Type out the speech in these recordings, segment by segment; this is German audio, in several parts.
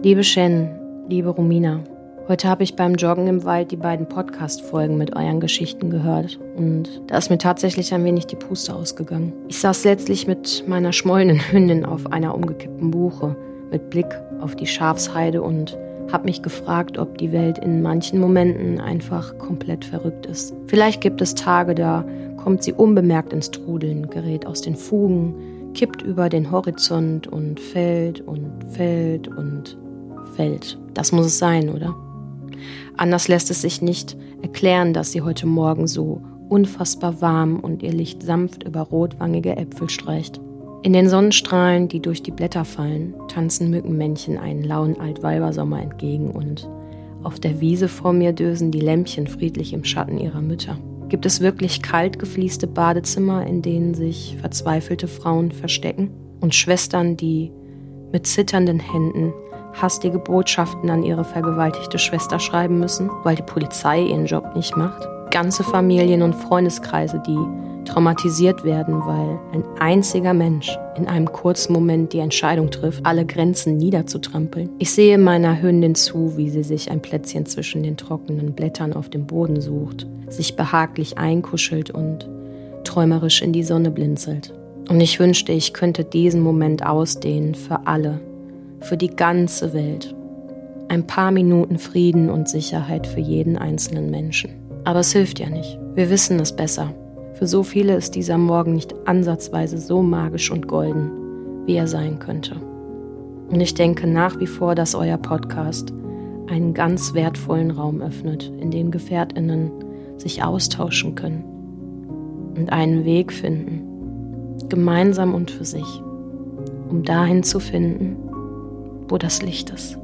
Liebe Shen, liebe Romina, heute habe ich beim Joggen im Wald die beiden Podcast-Folgen mit euren Geschichten gehört und da ist mir tatsächlich ein wenig die Puste ausgegangen. Ich saß letztlich mit meiner schmollenden Hündin auf einer umgekippten Buche mit Blick auf die Schafsheide und habe mich gefragt, ob die Welt in manchen Momenten einfach komplett verrückt ist. Vielleicht gibt es Tage, da kommt sie unbemerkt ins Trudeln, gerät aus den Fugen, kippt über den Horizont und fällt und fällt und fällt. Das muss es sein, oder? Anders lässt es sich nicht erklären, dass sie heute Morgen so unfassbar warm und ihr Licht sanft über rotwangige Äpfel streicht. In den Sonnenstrahlen, die durch die Blätter fallen, tanzen Mückenmännchen einen lauen Altweibersommer entgegen und auf der Wiese vor mir dösen die Lämpchen friedlich im Schatten ihrer Mütter. Gibt es wirklich kalt gefließte Badezimmer, in denen sich verzweifelte Frauen verstecken und Schwestern, die mit zitternden Händen hastige Botschaften an ihre vergewaltigte Schwester schreiben müssen, weil die Polizei ihren Job nicht macht? Ganze Familien und Freundeskreise, die traumatisiert werden, weil ein einziger Mensch in einem kurzen Moment die Entscheidung trifft, alle Grenzen niederzutrampeln. Ich sehe meiner Hündin zu, wie sie sich ein Plätzchen zwischen den trockenen Blättern auf dem Boden sucht, sich behaglich einkuschelt und träumerisch in die Sonne blinzelt. Und ich wünschte, ich könnte diesen Moment ausdehnen für alle, für die ganze Welt. Ein paar Minuten Frieden und Sicherheit für jeden einzelnen Menschen. Aber es hilft ja nicht. Wir wissen es besser. Für so viele ist dieser Morgen nicht ansatzweise so magisch und golden, wie er sein könnte. Und ich denke nach wie vor, dass euer Podcast einen ganz wertvollen Raum öffnet, in dem Gefährtinnen sich austauschen können und einen Weg finden, gemeinsam und für sich, um dahin zu finden, wo das Licht ist.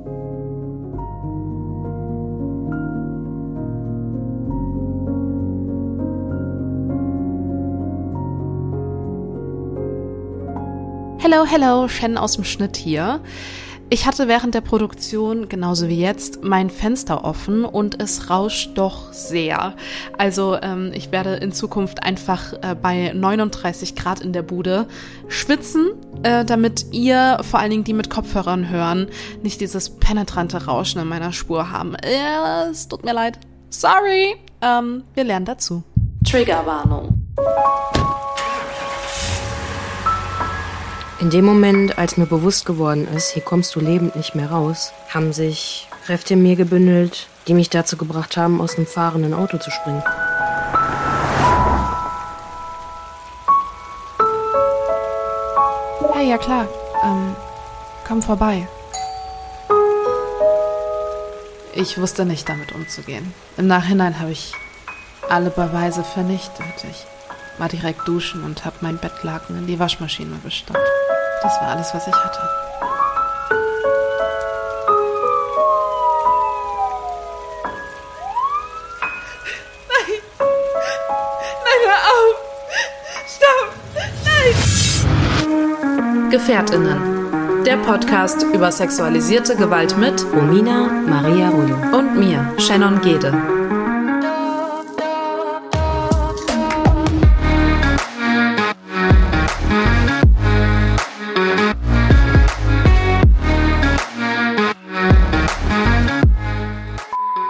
Hello, hello, Shen aus dem Schnitt hier. Ich hatte während der Produktion, genauso wie jetzt, mein Fenster offen und es rauscht doch sehr. Also ähm, ich werde in Zukunft einfach äh, bei 39 Grad in der Bude schwitzen, äh, damit ihr, vor allen Dingen die mit Kopfhörern hören, nicht dieses penetrante Rauschen in meiner Spur haben. Äh, es tut mir leid. Sorry. Ähm, wir lernen dazu. Triggerwarnung. In dem Moment, als mir bewusst geworden ist, hier kommst du lebend nicht mehr raus, haben sich Kräfte in mir gebündelt, die mich dazu gebracht haben, aus dem fahrenden Auto zu springen. Hey, ja klar. Ähm, komm vorbei. Ich wusste nicht, damit umzugehen. Im Nachhinein habe ich alle Beweise vernichtet. Ich war direkt duschen und habe mein Bettlaken in die Waschmaschine gestopft. Das war alles, was ich hatte. Nein! Nein, hör auf! Stopp! Nein! Gefährtinnen. Der Podcast über sexualisierte Gewalt mit Romina Maria Rollo und mir, Shannon Gede.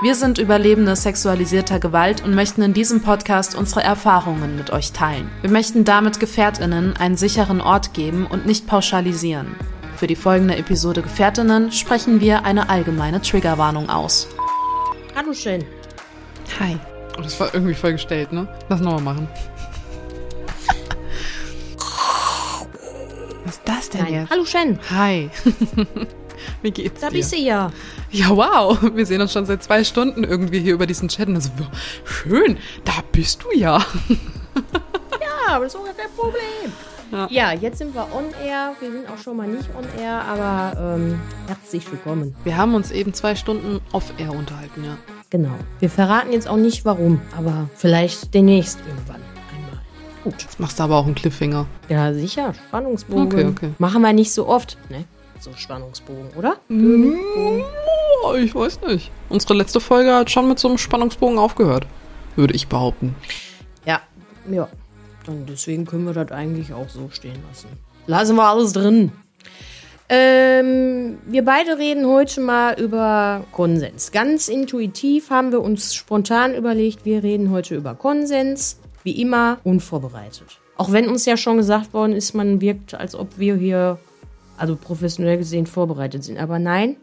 Wir sind Überlebende sexualisierter Gewalt und möchten in diesem Podcast unsere Erfahrungen mit euch teilen. Wir möchten damit Gefährtinnen einen sicheren Ort geben und nicht pauschalisieren. Für die folgende Episode Gefährtinnen sprechen wir eine allgemeine Triggerwarnung aus. Hallo schön. Hi. Oh, das war irgendwie voll gestellt, ne? Lass nochmal machen. Was ist das denn Nein. jetzt? Hallo Shen. Hi. Wie geht's Da dir? bist du ja. Ja, wow. Wir sehen uns schon seit zwei Stunden irgendwie hier über diesen Chat. Und Also, schön, da bist du ja. Ja, aber das ist auch kein Problem. Ja. Ja. jetzt sind wir on air. Wir sind auch schon mal nicht on air, aber ähm, herzlich willkommen. Wir haben uns eben zwei Stunden off-air unterhalten, ja. Genau. Wir verraten jetzt auch nicht warum, aber vielleicht demnächst irgendwann einmal. Gut. Jetzt machst du aber auch einen Cliffhanger. Ja, sicher. Spannungsbogen. Okay, okay. Machen wir nicht so oft, ne? So Spannungsbogen, oder? Ich weiß nicht. Unsere letzte Folge hat schon mit so einem Spannungsbogen aufgehört. Würde ich behaupten. Ja. Ja. Dann deswegen können wir das eigentlich auch so stehen lassen. Lassen wir alles drin. Ähm, wir beide reden heute mal über Konsens. Ganz intuitiv haben wir uns spontan überlegt, wir reden heute über Konsens. Wie immer unvorbereitet. Auch wenn uns ja schon gesagt worden ist, man wirkt, als ob wir hier, also professionell gesehen, vorbereitet sind. Aber nein,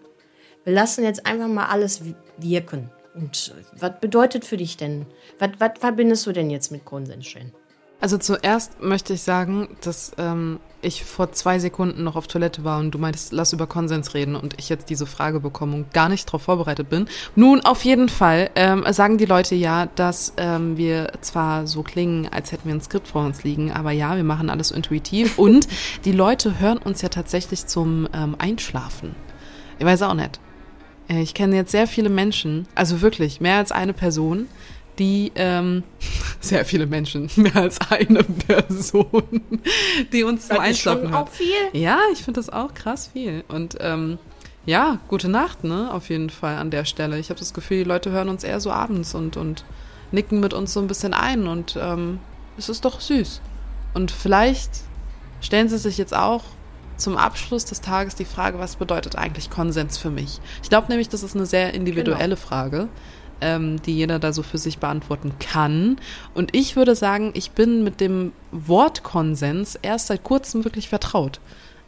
wir lassen jetzt einfach mal alles wirken. Und was bedeutet für dich denn? Was, verbindest du denn jetzt mit Konsens, Shen? Also zuerst möchte ich sagen, dass ähm, ich vor zwei Sekunden noch auf Toilette war und du meintest, lass über Konsens reden und ich jetzt diese Frage bekomme und gar nicht darauf vorbereitet bin. Nun, auf jeden Fall ähm, sagen die Leute ja, dass ähm, wir zwar so klingen, als hätten wir ein Skript vor uns liegen, aber ja, wir machen alles intuitiv und die Leute hören uns ja tatsächlich zum ähm, Einschlafen. Ich weiß auch nicht. Äh, ich kenne jetzt sehr viele Menschen, also wirklich mehr als eine Person, die ähm, sehr viele Menschen, mehr als eine Person, die uns zum Einschlafen schon auch viel? Ja, ich finde das auch krass viel. Und ähm, ja, gute Nacht, ne? Auf jeden Fall an der Stelle. Ich habe das Gefühl, die Leute hören uns eher so abends und, und nicken mit uns so ein bisschen ein und ähm, es ist doch süß. Und vielleicht stellen sie sich jetzt auch zum Abschluss des Tages die Frage, was bedeutet eigentlich Konsens für mich? Ich glaube nämlich, das ist eine sehr individuelle genau. Frage ähm, die jeder da so für sich beantworten kann. Und ich würde sagen, ich bin mit dem Wort Konsens erst seit kurzem wirklich vertraut.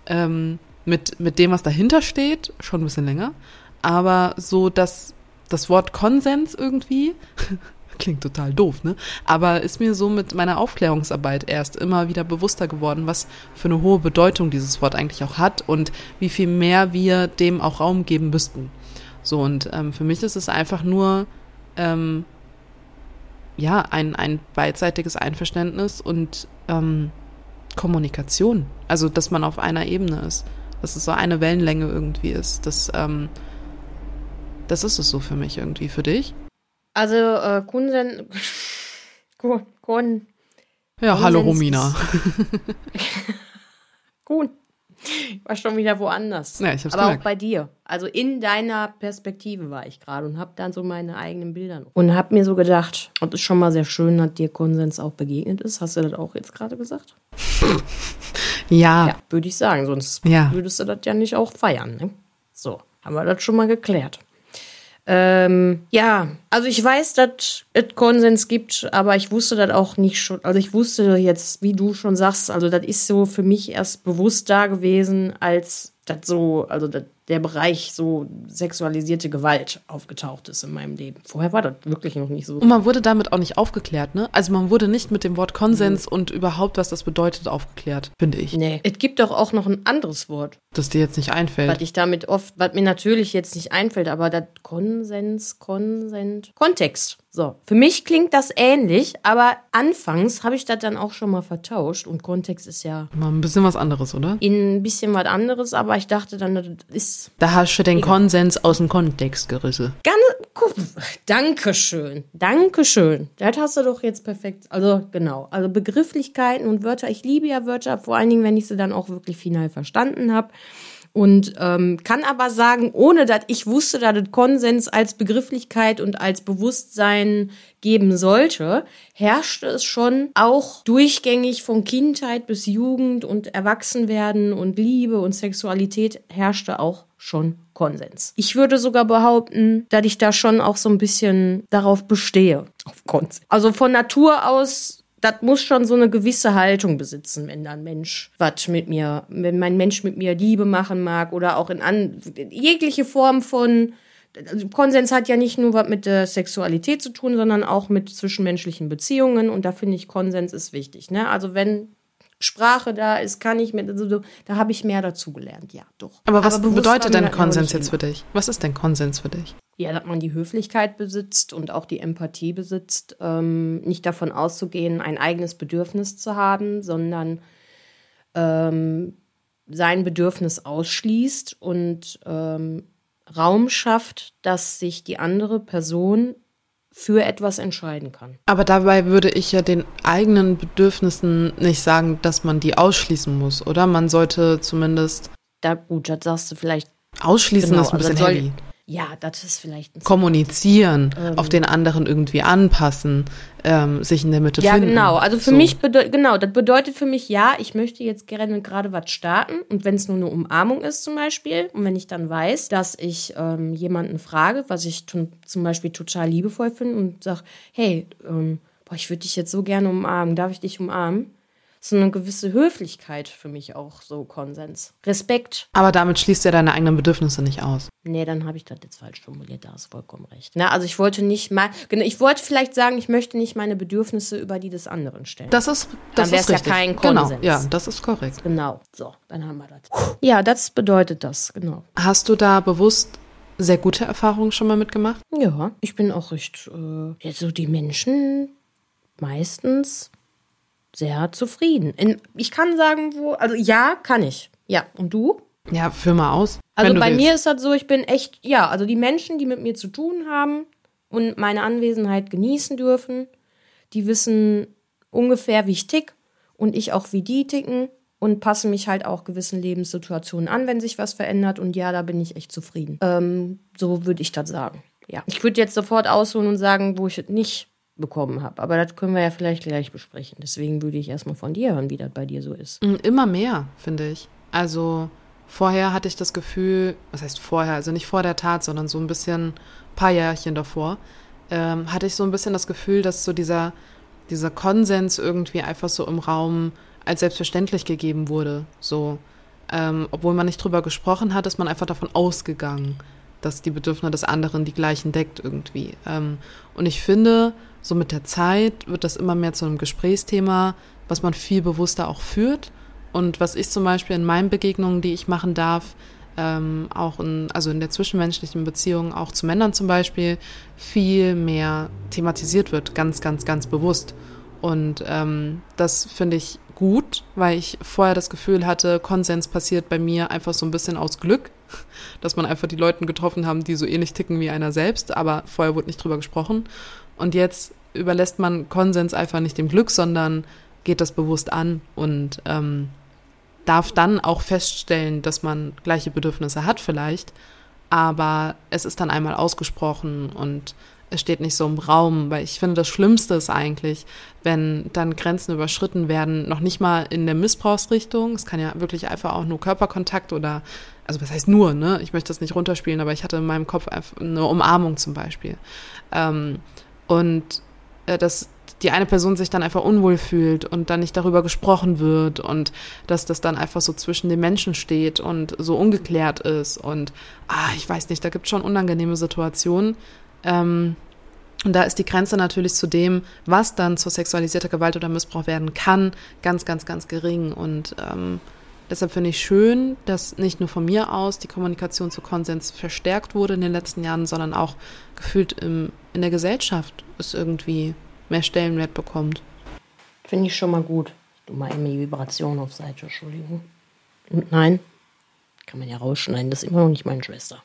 Ähm, mit, mit dem, was dahinter steht, schon ein bisschen länger. Aber so, dass das Wort Konsens irgendwie, klingt total doof, ne? Aber ist mir so mit meiner Aufklärungsarbeit erst immer wieder bewusster geworden, was für eine hohe Bedeutung dieses Wort eigentlich auch hat und wie viel mehr wir dem auch Raum geben müssten. So, und ähm, für mich ist es einfach nur ähm, ja, ein, ein beidseitiges Einverständnis und ähm, Kommunikation. Also, dass man auf einer Ebene ist. Dass es so eine Wellenlänge irgendwie ist. Das, ähm, das ist es so für mich irgendwie. Für dich? Also, äh, Kunden. Kunden. Ja, hallo Romina. Gut. war schon wieder woanders. Ja, ich hab's Aber gemerkt. auch bei dir. Also in deiner Perspektive war ich gerade und habe dann so meine eigenen Bilder. Und habe mir so gedacht, und es ist schon mal sehr schön, dass dir Konsens auch begegnet ist. Hast du das auch jetzt gerade gesagt? ja. Ja, würde ich sagen. Sonst Ja. würdest du das ja nicht auch feiern. Ne? So, haben wir das schon mal geklärt. Ähm, ja, also ich weiß, dass es Konsens gibt, aber ich wusste das auch nicht schon. Also ich wusste jetzt, wie du schon sagst, also das ist so für mich erst bewusst da gewesen, als das so, also das der Bereich so sexualisierte Gewalt aufgetaucht ist in meinem Leben. Vorher war das wirklich noch nicht so. Und man wurde damit auch nicht aufgeklärt, ne? Also man wurde nicht mit dem Wort Konsens und überhaupt, was das bedeutet, aufgeklärt, finde ich. Nee. Es gibt doch auch noch ein anderes Wort, Das dir jetzt nicht einfällt. was ich damit oft, was mir natürlich jetzt nicht einfällt, aber das Konsens, Konsent, Kontext. So, für mich klingt das ähnlich, aber anfangs habe ich das dann auch schon mal vertauscht und Kontext ist ja Mal ein bisschen was anderes, oder? in ein bisschen was anderes, aber ich dachte dann, das ist Da hast du den Konsens aus dem Kontext gerissen. Ganz guck, Dankeschön. Dankeschön. Das hast du doch jetzt perfekt. Also, genau. Also Begrifflichkeiten und Wörter. Ich liebe ja Wörter, vor allen Dingen, wenn ich sie dann auch wirklich final verstanden habe. Und ähm, kann aber sagen, ohne dass ich wusste, dass es Konsens als Begrifflichkeit und als Bewusstsein geben sollte, herrschte es schon auch durchgängig von Kindheit bis Jugend und Erwachsenwerden und Liebe und Sexualität herrschte auch schon Konsens. Ich würde sogar behaupten, dass ich da schon auch so ein bisschen darauf bestehe. Auf Konsens. Also von Natur aus das muss schon so eine gewisse Haltung besitzen, wenn ein Mensch was mit mir, wenn mein Mensch mit mir Liebe machen mag oder auch in an, jegliche Form von also Konsens hat ja nicht nur was mit der Sexualität zu tun, sondern auch mit zwischenmenschlichen Beziehungen und da finde ich Konsens ist wichtig. Ne? Also wenn Sprache da ist, kann ich mit, also, da habe ich mehr dazu gelernt, ja, doch. Aber was war bedeutet denn Konsens jetzt für dich? Was ist denn Konsens für dich? Ja, dass man die Höflichkeit besitzt und auch die Empathie besitzt, ähm, nicht davon auszugehen, ein eigenes Bedürfnis zu haben, sondern ähm, sein Bedürfnis ausschließt und ähm, Raum schafft, dass sich die andere Person für etwas entscheiden kann. Aber dabei würde ich ja den eigenen Bedürfnissen nicht sagen, dass man die ausschließen muss, oder? Man sollte zumindest Da, gut, das sagst du vielleicht ausschließen, Genau, ist ein also bisschen soll- heavy. Ja, das ist vielleicht ein kommunizieren, auf den anderen irgendwie anpassen, ähm, sich in der Mitte Ja, finden. genau. Also für So. mich bedeutet, genau, das bedeutet für mich, ja, ich möchte jetzt gerne gerade was starten. Und wenn es nur eine Umarmung ist zum Beispiel, und wenn ich dann weiß, dass ich ähm, jemanden frage, was ich zum Beispiel total liebevoll finde und sage, hey, ähm, boah, ich würde dich jetzt so gerne umarmen, darf ich dich umarmen? So eine gewisse Höflichkeit für mich auch so Konsens. Respekt. Aber damit schließt ja deine eigenen Bedürfnisse nicht aus. Nee, dann habe ich das jetzt falsch formuliert, da hast du vollkommen recht. Na, also ich wollte nicht mal, genau, ich wollte vielleicht sagen, ich möchte nicht meine Bedürfnisse über die des anderen stellen. Das ist, Dann das wär's ist ja richtig. kein Genau, Konsens. ja, das ist korrekt. Genau, so, dann haben wir das. Ja, das bedeutet das, genau. Hast du da bewusst sehr gute Erfahrungen schon mal mitgemacht? Ja, ich bin auch recht, äh, also die Menschen meistens sehr zufrieden. In, ich kann sagen, wo, also ja, kann ich. Ja, und du? Ja, führ mal aus. Also bei willst. mir ist das so, ich bin echt, ja, also die Menschen, die mit mir zu tun haben und meine Anwesenheit genießen dürfen, die wissen ungefähr, wie ich tick und ich auch, wie die ticken und passe mich halt auch gewissen Lebenssituationen an, wenn sich was verändert. Und ja, da bin ich echt zufrieden. Ähm, so würde ich das sagen. Ja, ich würde jetzt sofort ausholen und sagen, wo ich nicht bekommen habe. Aber das können wir ja vielleicht gleich besprechen. Deswegen würde ich erstmal von dir hören, wie das bei dir so ist. Mm, Immer mehr, finde ich. Also vorher hatte ich das Gefühl, was heißt vorher, also nicht vor der Tat, sondern so ein bisschen paar Jährchen davor, ähm, hatte ich so ein bisschen das Gefühl, dass so dieser, dieser Konsens irgendwie einfach so im Raum als selbstverständlich gegeben wurde. So, ähm, obwohl man nicht drüber gesprochen hat, ist man einfach davon ausgegangen, dass die Bedürfnisse des anderen die gleichen deckt irgendwie. Ähm, und ich finde, so mit der Zeit wird das immer mehr zu einem Gesprächsthema, was man viel bewusster auch führt. Und was ich zum Beispiel in meinen Begegnungen, die ich machen darf, ähm, auch in, also in der zwischenmenschlichen Beziehung, auch zu Männern zum Beispiel, viel mehr thematisiert wird, ganz, ganz, ganz bewusst. Und ähm, das finde ich gut, weil ich vorher das Gefühl hatte, Konsens passiert bei mir einfach so ein bisschen aus Glück, dass man einfach die Leute getroffen haben, die so ähnlich ticken wie einer selbst, aber vorher wurde nicht drüber gesprochen. Und jetzt überlässt man Konsens einfach nicht dem Glück, sondern geht das bewusst an und ähm, darf dann auch feststellen, dass man gleiche Bedürfnisse hat vielleicht, aber es ist dann einmal ausgesprochen und es steht nicht so im Raum, weil ich finde, das Schlimmste ist eigentlich, wenn dann Grenzen überschritten werden, noch nicht mal in der Missbrauchsrichtung. Es kann ja wirklich einfach auch nur Körperkontakt oder, also was heißt nur, ne? Ich möchte das nicht runterspielen, aber ich hatte in meinem Kopf eine Umarmung zum Beispiel. Ähm, und äh, dass die eine Person sich dann einfach unwohl fühlt und dann nicht darüber gesprochen wird und dass das dann einfach so zwischen den Menschen steht und so ungeklärt ist und ah, ich weiß nicht, da gibt es schon unangenehme Situationen. Ähm, und da ist die Grenze natürlich zu dem, was dann zur sexualisierter Gewalt oder Missbrauch werden kann, ganz, ganz, ganz gering. Und ähm, deshalb finde ich schön, dass nicht nur von mir aus die Kommunikation zu Konsens verstärkt wurde in den letzten Jahren, sondern auch gefühlt im, in der Gesellschaft es irgendwie mehr Stellenwert bekommt. Finde ich schon mal gut. Du mal eben die Vibration auf Seite, Entschuldigung. Und nein, kann man ja rausschneiden, das ist immer noch nicht meine Schwester.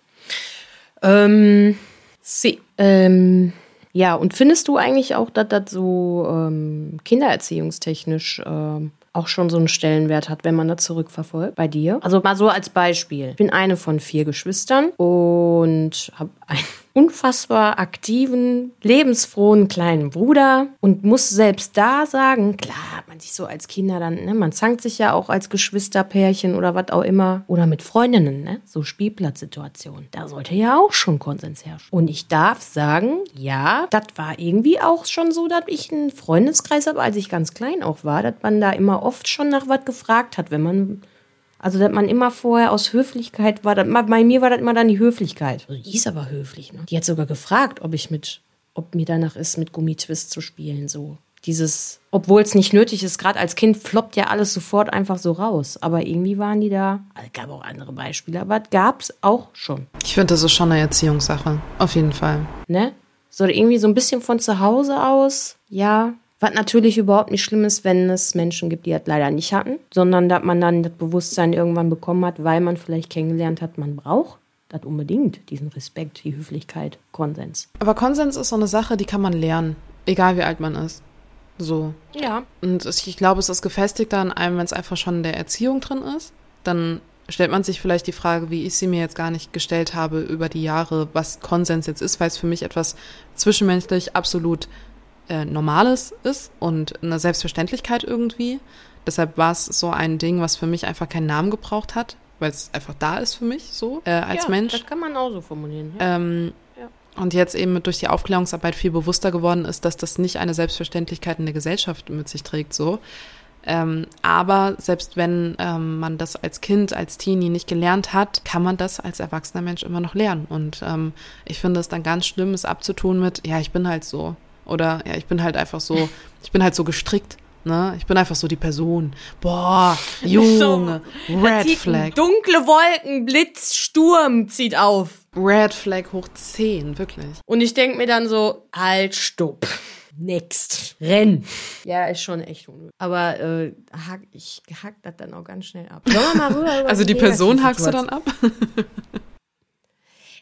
Ähm, sie. Ähm, ja, und findest du eigentlich auch, dass das so ähm, kindererziehungstechnisch ähm, auch schon so einen Stellenwert hat, wenn man das zurückverfolgt bei dir? Also mal so als Beispiel. Ich bin eine von vier Geschwistern und habe einen unfassbar aktiven, lebensfrohen kleinen Bruder und muss selbst da sagen, klar, hat man sich so als Kinder dann, ne, man zankt sich ja auch als Geschwisterpärchen oder was auch immer oder mit Freundinnen, ne, so Spielplatzsituationen. Da sollte ja auch schon Konsens herrschen. Und ich darf sagen, ja, das war irgendwie auch schon so, dass ich einen Freundeskreis habe, als ich ganz klein auch war, dass man da immer oft schon nach was gefragt hat, wenn man also, dass man immer vorher aus Höflichkeit war, das, bei mir war das immer dann die Höflichkeit. Also, die ist aber höflich, ne? Die hat sogar gefragt, ob ich mit, ob mir danach ist, mit Gummitwist zu spielen, so. Dieses, obwohl es nicht nötig ist, gerade als Kind floppt ja alles sofort einfach so raus. Aber irgendwie waren die da, also, es gab auch andere Beispiele, aber es gab es auch schon, Ich finde, das ist schon eine Erziehungssache. Auf jeden Fall. ne? So irgendwie so ein bisschen von zu Hause aus, ja. Was natürlich überhaupt nicht schlimm ist, wenn es Menschen gibt, die das leider nicht hatten, sondern dass man dann das Bewusstsein irgendwann bekommen hat, weil man vielleicht kennengelernt hat, man braucht das unbedingt, diesen Respekt, die Höflichkeit, Konsens. Aber Konsens ist so eine Sache, die kann man lernen. Egal wie alt man ist. So. Ja. Und ich glaube, es ist gefestigt an einem, wenn es einfach schon in der Erziehung drin ist. Dann stellt man sich vielleicht die Frage, wie ich sie mir jetzt gar nicht gestellt habe über die Jahre, was Konsens jetzt ist, weil es für mich etwas zwischenmenschlich absolut äh, Normales ist und eine Selbstverständlichkeit irgendwie. Deshalb war es so ein Ding, was für mich einfach keinen Namen gebraucht hat, weil es einfach da ist für mich so äh, als ja, Mensch. Das kann man auch so formulieren. Ja. Ähm, Ja. Und jetzt eben durch die Aufklärungsarbeit viel bewusster geworden ist, dass das nicht eine Selbstverständlichkeit in der Gesellschaft mit sich trägt, so. Ähm, aber selbst wenn ähm, man das als Kind, als Teenie nicht gelernt hat, kann man das als erwachsener Mensch immer noch lernen. Und ähm, ich finde es dann ganz schlimm, es abzutun mit, ja, ich bin halt so. Oder ja, ich bin halt einfach so, ich bin halt so gestrickt. Ne? Ich bin einfach so die Person. Boah, Junge, Red Zieht Flag. Dunkle Wolken, Blitz, Sturm zieht auf. Red Flag hoch 10, wirklich. Und ich denke mir dann so, halt, stopp. Next. Renn. Ja, ist schon echt unnötig. Aber äh, hack, ich hack das dann auch ganz schnell ab. Sollen wir mal rüber über Also die Person hackst du dann ab?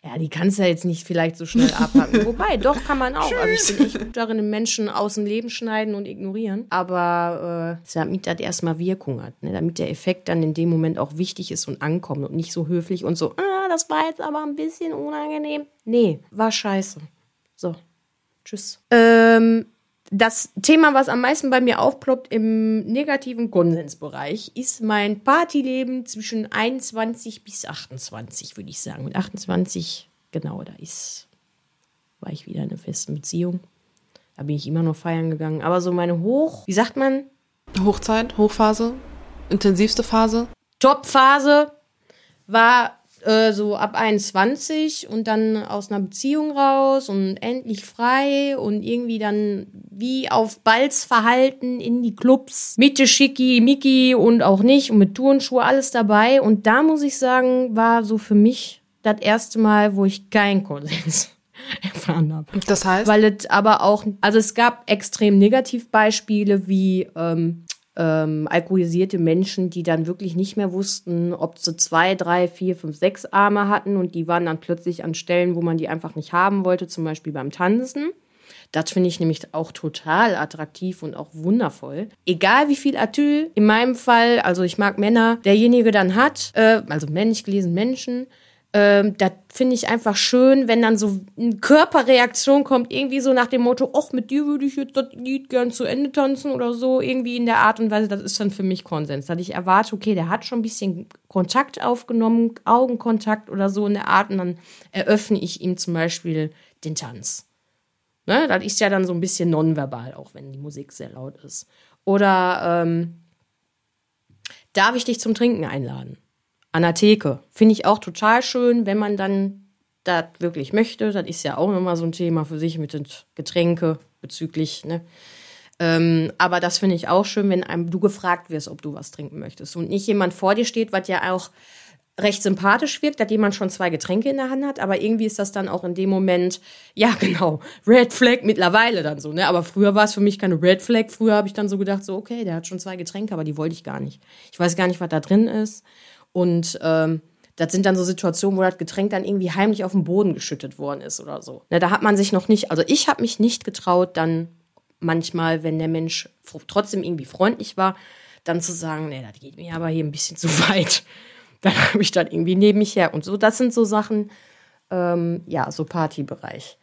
Ja, die kannst du ja jetzt nicht vielleicht so schnell abhacken. Wobei, doch kann man auch. Also ich bin echt gut darin, Menschen aus dem Leben schneiden und ignorieren. Aber äh, damit das erstmal Wirkung hat. Ne? Damit der Effekt dann in dem Moment auch wichtig ist und ankommt und nicht so höflich und so, ah, das war jetzt aber ein bisschen unangenehm. Nee, war scheiße. So. Tschüss. Ähm, das Thema, was am meisten bei mir aufploppt im negativen Konsensbereich, ist mein Partyleben zwischen 21 bis 28, würde ich sagen. Mit 28, genau, da ist, war ich wieder in einer festen Beziehung. Da bin ich immer noch feiern gegangen. Aber so meine Hoch, wie sagt man, Hochzeit, Hochphase, intensivste Phase. Topphase war äh, so ab 21 und dann aus einer Beziehung raus und endlich frei und irgendwie dann wie auf Balz verhalten in die Clubs. Mitte Schicki, Miki und auch nicht und mit Turnschuhe alles dabei. Und da muss ich sagen, war so für mich das erste Mal, wo ich keinen Konsens erfahren habe. Das heißt, Weil es aber auch, also es gab extrem Negativbeispiele wie ähm, ähm, alkoholisierte Menschen, die dann wirklich nicht mehr wussten, ob sie zwei, drei, vier, fünf, sechs Arme hatten und die waren dann plötzlich an Stellen, wo man die einfach nicht haben wollte, zum Beispiel beim Tanzen. Das finde ich nämlich auch total attraktiv und auch wundervoll. Egal wie viel Atyl, in meinem Fall, also ich mag Männer, derjenige dann hat, äh, also männlich gelesen Menschen, ähm, das finde ich einfach schön, wenn dann so eine Körperreaktion kommt, irgendwie so nach dem Motto, ach, mit dir würde ich jetzt das Lied gern zu Ende tanzen oder so, irgendwie in der Art und Weise, das ist dann für mich Konsens. Dass ich erwarte, okay, der hat schon ein bisschen Kontakt aufgenommen, Augenkontakt oder so in der Art und dann eröffne ich ihm zum Beispiel den Tanz. Ne? Das ist ja dann so ein bisschen nonverbal, auch wenn die Musik sehr laut ist. Oder ähm, darf ich dich zum Trinken einladen? An der Theke. Finde ich auch total schön, wenn man dann das wirklich möchte. Das ist ja auch nochmal so ein Thema für sich mit den Getränke bezüglich, ne? Ähm, aber das finde ich auch schön, wenn einem du gefragt wirst, ob du was trinken möchtest. Und nicht jemand vor dir steht, was ja auch recht sympathisch wirkt, dass jemand schon zwei Getränke in der Hand hat, aber irgendwie ist das dann auch in dem Moment, ja genau, Red Flag mittlerweile dann so, ne? Aber früher war es für mich keine Red Flag. Früher habe ich dann so gedacht, so, okay, der hat schon zwei Getränke, aber die wollte ich gar nicht. Ich weiß gar nicht, was da drin ist. Und ähm, das sind dann so Situationen, wo das Getränk dann irgendwie heimlich auf den Boden geschüttet worden ist oder so. Ne, da hat man sich noch nicht, also ich habe mich nicht getraut, dann manchmal, wenn der Mensch trotzdem irgendwie freundlich war, dann zu sagen, nee, das geht mir aber hier ein bisschen zu weit. Dann habe ich dann irgendwie neben mich her. Und so, das sind so Sachen, ähm, ja, so Partybereich.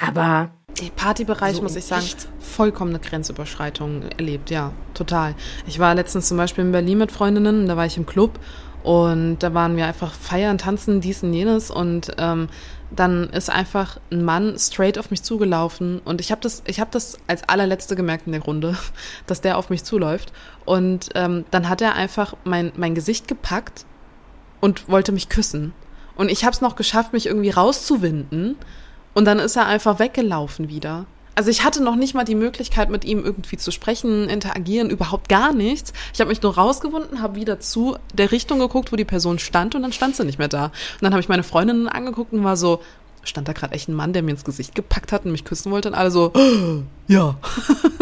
Aber Die Partybereich, So muss ich sagen, echt? vollkommene Grenzüberschreitung erlebt, ja, total. Ich war letztens zum Beispiel in Berlin mit Freundinnen, da war ich im Club und da waren wir einfach feiern, tanzen, dies und jenes und ähm, dann ist einfach ein Mann straight auf mich zugelaufen und ich habe das, ich habe das als allerletzte gemerkt in der Runde, dass der auf mich zuläuft und ähm, dann hat er einfach mein mein Gesicht gepackt und wollte mich küssen und ich habe es noch geschafft, mich irgendwie rauszuwinden und dann ist er einfach weggelaufen wieder. Also ich hatte noch nicht mal die Möglichkeit, mit ihm irgendwie zu sprechen, interagieren, überhaupt gar nichts. Ich habe mich nur rausgewunden, habe wieder zu der Richtung geguckt, wo die Person stand und dann stand sie nicht mehr da. Und dann habe ich meine Freundinnen angeguckt und war so, stand da gerade echt ein Mann, der mir ins Gesicht gepackt hat und mich küssen wollte und alle so, ja.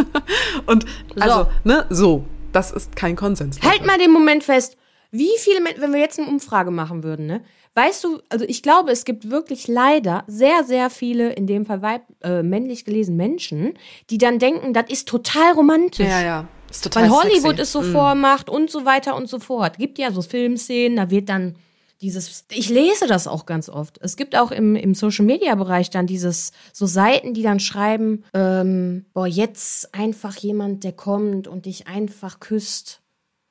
und also, ne, so, das ist kein Konsens. Halt mal den Moment fest. Wie viele, wenn wir jetzt eine Umfrage machen würden, ne? Weißt du, also ich glaube, es gibt wirklich leider sehr, sehr viele, in dem Fall weib, äh, männlich gelesen Menschen, die dann denken, das ist total romantisch. Ja, ja. Ist total Weil Hollywood sexy. es so vormacht und so weiter und so fort. Gibt ja so Filmszenen, da wird dann dieses, ich lese das auch ganz oft. Es gibt auch im, im Social Media Bereich dann dieses, so Seiten, die dann schreiben, ähm, boah, jetzt einfach jemand, der kommt und dich einfach küsst,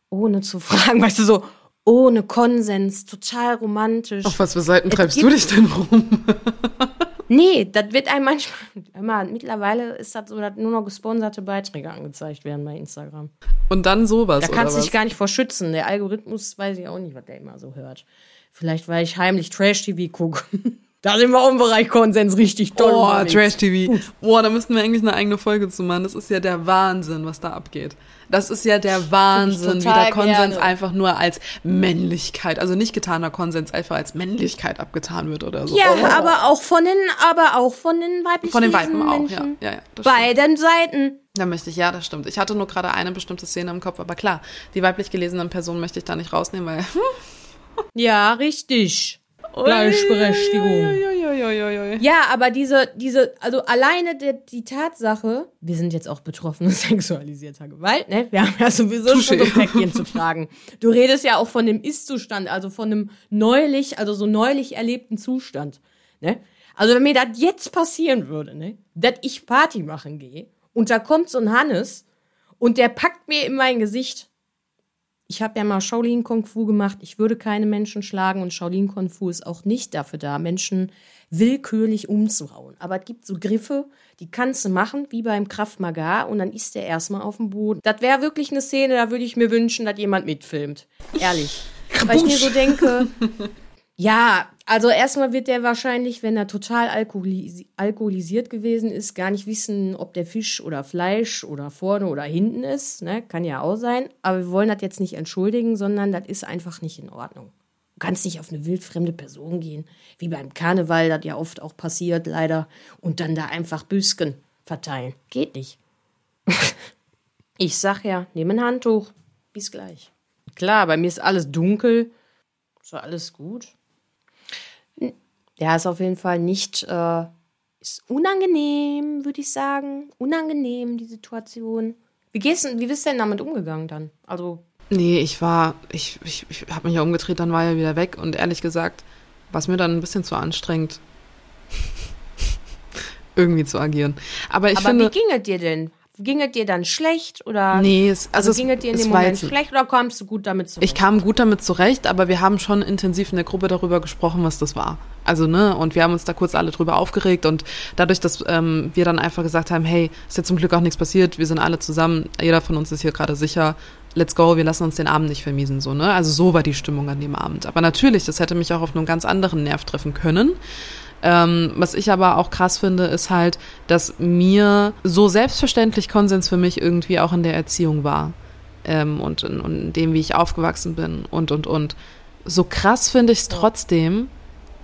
ohne zu fragen, weißt du, so ohne Konsens, total romantisch. Auf was für Seiten treibst du dich denn rum? Nee, das wird einem manchmal, immer, mittlerweile ist das so, dass nur noch gesponserte Beiträge angezeigt werden bei Instagram. Und dann sowas, Da kannst du dich gar nicht vor schützen. Der Algorithmus weiß ich auch nicht, was der immer so hört. Vielleicht, weil ich heimlich Trash-TV gucke. da sind wir auch im Bereich Konsens richtig toll. Oh, unterwegs. Trash-TV. Boah, da müssten wir eigentlich eine eigene Folge zu machen. Das ist ja der Wahnsinn, was da abgeht. Das ist ja der Wahnsinn, wie der Konsens gerne. einfach nur als Männlichkeit, also nicht getaner Konsens, einfach als Männlichkeit abgetan wird oder so. Ja, Oh. aber auch von den, aber auch von den weiblichen Von den Weiben auch, ja. Ja, ja. Beiden Seiten. Da möchte ich, ja, das stimmt. Ich hatte nur gerade eine bestimmte Szene im Kopf, aber klar, die weiblich gelesenen Personen möchte ich da nicht rausnehmen, weil. Ja, richtig. Gleichberechtigung. Ja, aber diese, diese, also alleine der, die Tatsache, wir sind jetzt auch betroffen sexualisierter Gewalt, ne? Wir haben ja sowieso Touché. schon so Päckchen zu tragen. Du redest ja auch von dem Ist-Zustand, also von einem neulich, also so neulich erlebten Zustand, ne? Also wenn mir das jetzt passieren würde, ne? Dass ich Party machen gehe und da kommt so ein Hannes und der packt mir in mein Gesicht. Ich habe ja mal Shaolin Kung Fu gemacht. Ich würde keine Menschen schlagen und Shaolin Kung Fu ist auch nicht dafür da, Menschen willkürlich umzuhauen. Aber es gibt so Griffe, die kannst du machen, wie beim Kraft Maga, und dann ist der erstmal auf dem Boden. Das wäre wirklich eine Szene, da würde ich mir wünschen, dass jemand mitfilmt. Ehrlich. Weil ich mir so denke, ja, also erstmal wird der wahrscheinlich, wenn er total alkoholis alkoholisiert gewesen ist, gar nicht wissen, ob der Fisch oder Fleisch oder vorne oder hinten ist. Ne? Kann ja auch sein. Aber wir wollen das jetzt nicht entschuldigen, sondern das ist einfach nicht in Ordnung. Du kannst nicht auf eine wildfremde Person gehen, wie beim Karneval, das ja oft auch passiert, leider, und dann da einfach Büsken verteilen. Geht nicht. ich sag ja, nimm ein Handtuch. Bis gleich. Klar, bei mir ist alles dunkel. Ist doch alles gut. Ja, ist auf jeden Fall nicht, äh, ist unangenehm, würde ich sagen. Unangenehm, die Situation. Wie gehst wie bist du denn damit umgegangen dann? Also, Nee, ich war, ich, ich, ich habe mich ja umgedreht, dann war er wieder weg und ehrlich gesagt, war es mir dann ein bisschen zu anstrengend, irgendwie zu agieren. Aber ich aber finde, wie ging es dir denn? Ging es dir dann schlecht oder? nee, es, also, Also, ging es dir in dem Moment schlecht oder kamst du gut damit zurecht? ich kam gut damit zurecht, aber wir haben schon intensiv in der Gruppe darüber gesprochen, was das war. Also, ne, und wir haben uns da kurz alle drüber aufgeregt und dadurch, dass ähm, wir dann einfach gesagt haben, hey, ist jetzt zum Glück auch nichts passiert, wir sind alle zusammen, jeder von uns ist hier gerade sicher, let's go, wir lassen uns den Abend nicht vermiesen, so, ne? Also so war die Stimmung an dem Abend. Aber natürlich, das hätte mich auch auf einem ganz anderen Nerv treffen können. Ähm, was ich aber auch krass finde, ist halt, dass mir so selbstverständlich Konsens für mich irgendwie auch in der Erziehung war. Ähm, und, in, und in dem, wie ich aufgewachsen bin und, und, und. So krass finde ich es trotzdem,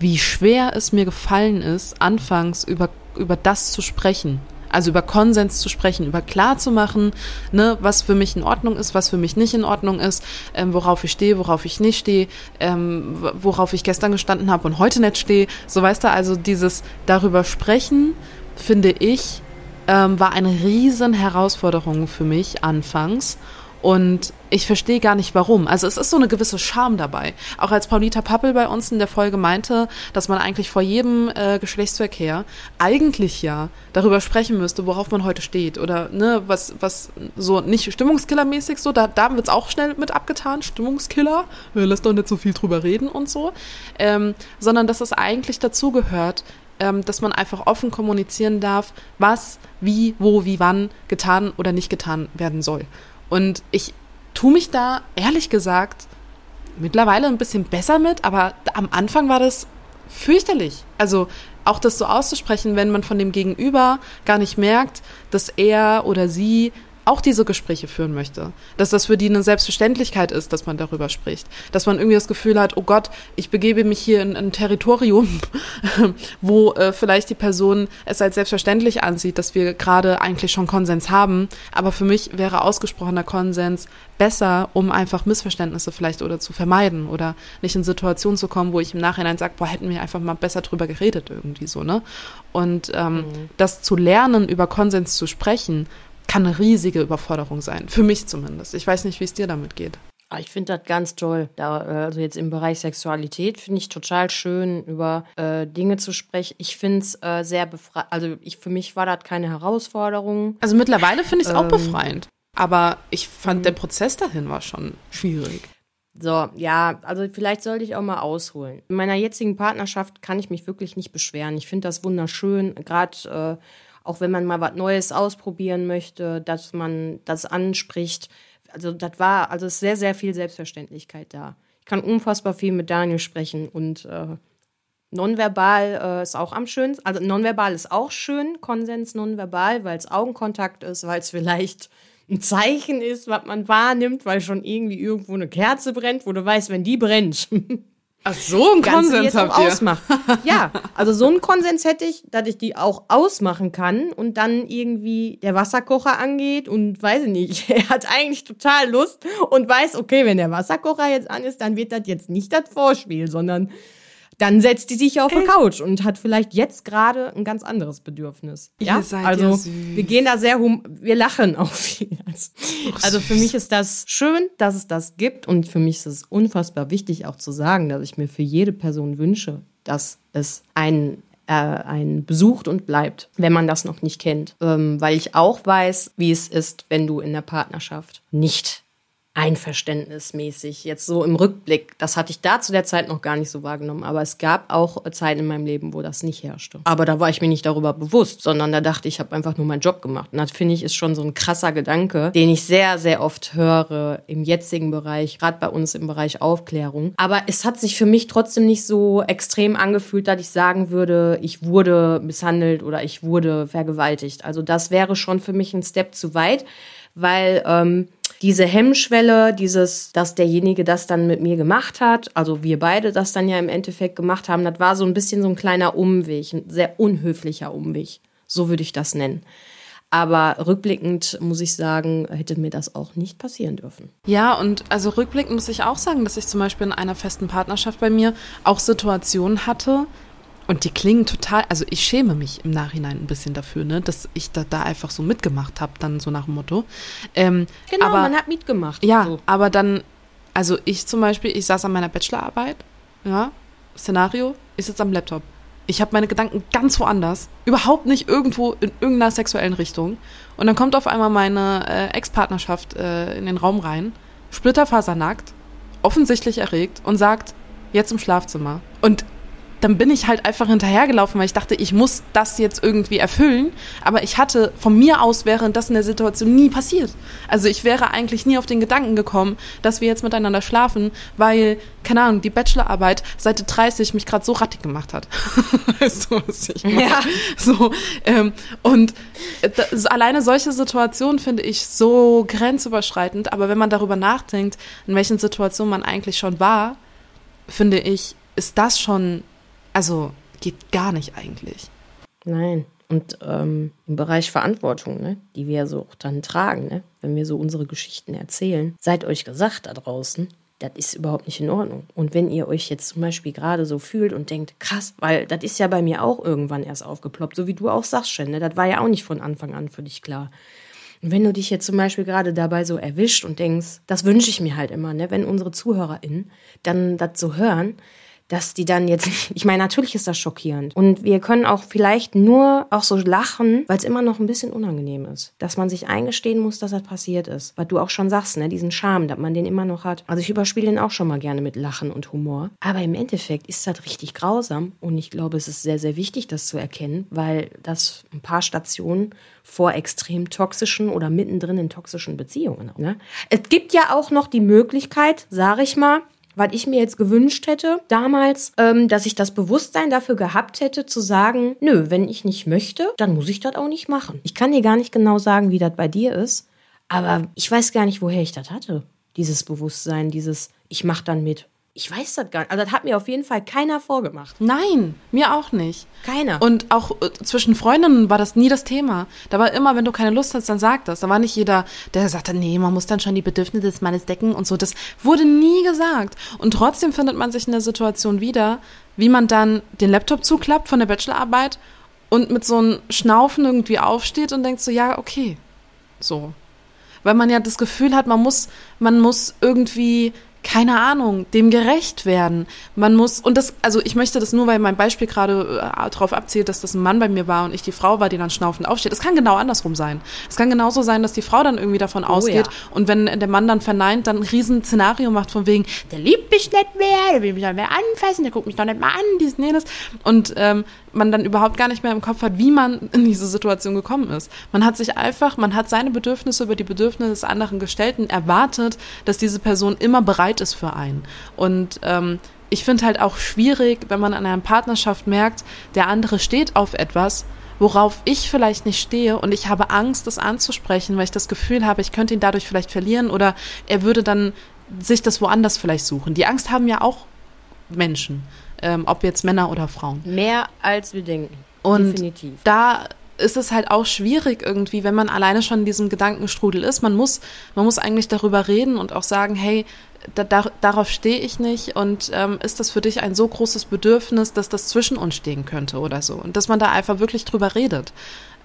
wie schwer es mir gefallen ist, anfangs über, über das zu sprechen. Also über Konsens zu sprechen, über klar zu machen, ne, was für mich in Ordnung ist, was für mich nicht in Ordnung ist, ähm, worauf ich stehe, worauf ich nicht stehe, ähm, worauf ich gestern gestanden habe und heute nicht stehe. So weißt du, also dieses darüber sprechen, finde ich, ähm, war eine riesen Herausforderung für mich anfangs. Und ich verstehe gar nicht warum. Also es ist so eine gewisse Scham dabei. Auch als Paulita Pappel bei uns in der Folge meinte, dass man eigentlich vor jedem äh, Geschlechtsverkehr eigentlich ja darüber sprechen müsste, worauf man heute steht. Oder ne, was, was so nicht stimmungskillermäßig so, da, da wird's auch schnell mit abgetan, Stimmungskiller, äh, lass doch nicht so viel drüber reden und so. Ähm, sondern dass es eigentlich dazugehört, ähm, dass man einfach offen kommunizieren darf, was, wie, wo, wie, wann getan oder nicht getan werden soll. Und ich tue mich da, ehrlich gesagt, mittlerweile ein bisschen besser mit, aber am Anfang war das fürchterlich. Also auch das so auszusprechen, wenn man von dem Gegenüber gar nicht merkt, dass er oder sie auch diese Gespräche führen möchte. Dass das für die eine Selbstverständlichkeit ist, dass man darüber spricht. Dass man irgendwie das Gefühl hat, oh Gott, ich begebe mich hier in ein Territorium, wo äh, vielleicht die Person es als selbstverständlich ansieht, dass wir gerade eigentlich schon Konsens haben. Aber für mich wäre ausgesprochener Konsens besser, um einfach Missverständnisse vielleicht oder zu vermeiden oder nicht in Situationen zu kommen, wo ich im Nachhinein sage, boah, hätten wir einfach mal besser drüber geredet irgendwie so, ne? Und ähm, das zu lernen, über Konsens zu sprechen, kann eine riesige Überforderung sein. Für mich zumindest. Ich weiß nicht, wie es dir damit geht. Ah, ich finde das ganz toll. Da, also jetzt im Bereich Sexualität finde ich total schön, über äh, Dinge zu sprechen. Ich finde es äh, sehr befreiend. Also ich, für mich war das keine Herausforderung. Also mittlerweile finde ich es ähm, auch befreiend. Aber ich fand, mhm. der Prozess dahin war schon schwierig. So, ja, also vielleicht sollte ich auch mal ausholen. In meiner jetzigen Partnerschaft kann ich mich wirklich nicht beschweren. Ich finde das wunderschön, gerade äh, auch wenn man mal was Neues ausprobieren möchte, dass man das anspricht also das war, also ist sehr, sehr viel Selbstverständlichkeit da. Ich kann unfassbar viel mit Daniel sprechen und äh, nonverbal äh, ist auch am schönsten. Also nonverbal ist auch schön, Konsens nonverbal, weil es Augenkontakt ist, weil es vielleicht ein Zeichen ist, was man wahrnimmt, weil schon irgendwie irgendwo eine Kerze brennt, wo du weißt, wenn die brennt. Ach so, ein Konsens habt ihr. Ausmachen. Ja, also so einen Konsens hätte ich, dass ich die auch ausmachen kann und dann irgendwie der Wasserkocher angeht und weiß ich nicht, er hat eigentlich total Lust und weiß, okay, wenn der Wasserkocher jetzt an ist, dann wird das jetzt nicht das Vorspiel, sondern dann setzt die sich auf die Couch und hat vielleicht jetzt gerade ein ganz anderes Bedürfnis. Ja, also ja wir gehen da sehr hum wir lachen auch viel. Also für mich ist das schön, dass es das gibt und für mich ist es unfassbar wichtig auch zu sagen, dass ich mir für jede Person wünsche, dass es einen äh, einen besucht und bleibt, wenn man das noch nicht kennt. Ähm, weil ich auch weiß, wie es ist, wenn du in der Partnerschaft nicht einverständnismäßig, jetzt so im Rückblick. Das hatte ich da zu der Zeit noch gar nicht so wahrgenommen. Aber es gab auch Zeiten in meinem Leben, wo das nicht herrschte. Aber da war ich mir nicht darüber bewusst, sondern da dachte ich, ich habe einfach nur meinen Job gemacht. Und das finde ich ist schon so ein krasser Gedanke, den ich sehr, sehr oft höre im jetzigen Bereich, gerade bei uns im Bereich Aufklärung. Aber es hat sich für mich trotzdem nicht so extrem angefühlt, dass ich sagen würde, ich wurde misshandelt oder ich wurde vergewaltigt. Also das wäre schon für mich ein Step zu weit, weil ähm, diese Hemmschwelle, dieses, dass derjenige das dann mit mir gemacht hat, also wir beide das dann ja im Endeffekt gemacht haben, das war so ein bisschen so ein kleiner Umweg, ein sehr unhöflicher Umweg. So würde ich das nennen. Aber rückblickend muss ich sagen, hätte mir das auch nicht passieren dürfen. Ja, und also rückblickend muss ich auch sagen, dass ich zum Beispiel in einer festen Partnerschaft bei mir auch Situationen hatte, und die klingen total, also ich schäme mich im Nachhinein ein bisschen dafür, ne, dass ich da, da einfach so mitgemacht habe, dann so nach dem Motto. Ähm, genau, aber, man hat mitgemacht. Ja, so. aber dann, also ich zum Beispiel, ich saß an meiner Bachelorarbeit, ja, Szenario, ich sitze am Laptop. Ich habe meine Gedanken ganz woanders, überhaupt nicht irgendwo in irgendeiner sexuellen Richtung. Und dann kommt auf einmal meine äh, Ex-Partnerschaft äh, in den Raum rein, splitterfasernackt, offensichtlich erregt und sagt, jetzt im Schlafzimmer. Und dann bin ich halt einfach hinterhergelaufen, weil ich dachte, ich muss das jetzt irgendwie erfüllen. Aber ich hatte von mir aus wäre das in der Situation nie passiert. Also ich wäre eigentlich nie auf den Gedanken gekommen, dass wir jetzt miteinander schlafen, weil, keine Ahnung, die Bachelorarbeit Seite 30 mich gerade so rattig gemacht hat. weißt du, was ich meine? Ja. So, ähm, und das, alleine solche Situationen finde ich so grenzüberschreitend. Aber wenn man darüber nachdenkt, in welchen Situationen man eigentlich schon war, finde ich, ist das schon also geht gar nicht eigentlich. Nein. Und ähm, im Bereich Verantwortung, ne, die wir so auch dann tragen, ne, wenn wir so unsere Geschichten erzählen, seid euch gesagt da draußen, das ist überhaupt nicht in Ordnung. Und wenn ihr euch jetzt zum Beispiel gerade so fühlt und denkt, krass, weil das ist ja bei mir auch irgendwann erst aufgeploppt, so wie du auch sagst, Shen, ne, das war ja auch nicht von Anfang an für dich klar. Und wenn du dich jetzt zum Beispiel gerade dabei so erwischt und denkst, das wünsche ich mir halt immer, ne, wenn unsere ZuhörerInnen dann das so hören, dass die dann jetzt, ich meine, natürlich ist das schockierend. Und wir können auch vielleicht nur auch so lachen, weil es immer noch ein bisschen unangenehm ist. Dass man sich eingestehen muss, dass das passiert ist. Weil du auch schon sagst, ne, diesen Charme, dass man den immer noch hat. Also ich überspiele den auch schon mal gerne mit Lachen und Humor. Aber im Endeffekt ist das richtig grausam. Und ich glaube, es ist sehr, sehr wichtig, das zu erkennen, weil das ein paar Stationen vor extrem toxischen oder mittendrin in toxischen Beziehungen. Ne? Es gibt ja auch noch die Möglichkeit, sage ich mal, was ich mir jetzt gewünscht hätte damals, ähm, dass ich das Bewusstsein dafür gehabt hätte, zu sagen, nö, wenn ich nicht möchte, dann muss ich das auch nicht machen. Ich kann dir gar nicht genau sagen, wie das bei dir ist, aber ich weiß gar nicht, woher ich das hatte. Dieses Bewusstsein, dieses, ich mach dann mit. Ich weiß das gar nicht. Also das hat mir auf jeden Fall keiner vorgemacht. Nein, mir auch nicht. Keiner. Und auch äh, zwischen Freundinnen war das nie das Thema. Da war immer, wenn du keine Lust hast, dann sag das. Da war nicht jeder, der sagte, nee, man muss dann schon die Bedürfnisse des Mannes decken und so. Das wurde nie gesagt. Und trotzdem findet man sich in der Situation wieder, wie man dann den Laptop zuklappt von der Bachelorarbeit und mit so einem Schnaufen irgendwie aufsteht und denkt so, ja, okay, So. Weil man ja das Gefühl hat, man muss, man muss irgendwie keine Ahnung, dem gerecht werden. Man muss, und das, also ich möchte das nur, weil mein Beispiel gerade äh, darauf abzielt, dass das ein Mann bei mir war und ich die Frau war, die dann schnaufend aufsteht. Es kann genau andersrum sein. Es kann genauso sein, dass die Frau dann irgendwie davon oh, ausgeht ja. und wenn der Mann dann verneint, dann ein riesen Szenario macht von wegen, der liebt mich nicht mehr, der will mich nicht mehr anfassen, der guckt mich doch nicht mal an, dies jenes. Und ähm, man dann überhaupt gar nicht mehr im Kopf hat, wie man in diese Situation gekommen ist. Man hat sich einfach, man hat seine Bedürfnisse über die Bedürfnisse des anderen gestellt und erwartet, dass diese Person immer bereit ist für einen. Und ähm, ich finde halt auch schwierig, wenn man an einer Partnerschaft merkt, der andere steht auf etwas, worauf ich vielleicht nicht stehe und ich habe Angst, das anzusprechen, weil ich das Gefühl habe, ich könnte ihn dadurch vielleicht verlieren oder er würde dann sich das woanders vielleicht suchen. Die Angst haben ja auch Menschen ähm, ob jetzt Männer oder Frauen. Mehr als wir denken. Und Definitiv. da ist es halt auch schwierig irgendwie, wenn man alleine schon in diesem Gedankenstrudel ist. Man muss, man muss eigentlich darüber reden und auch sagen, hey, da, da, darauf stehe ich nicht und ähm, ist das für dich ein so großes Bedürfnis, dass das zwischen uns stehen könnte oder so. Und dass man da einfach wirklich drüber redet.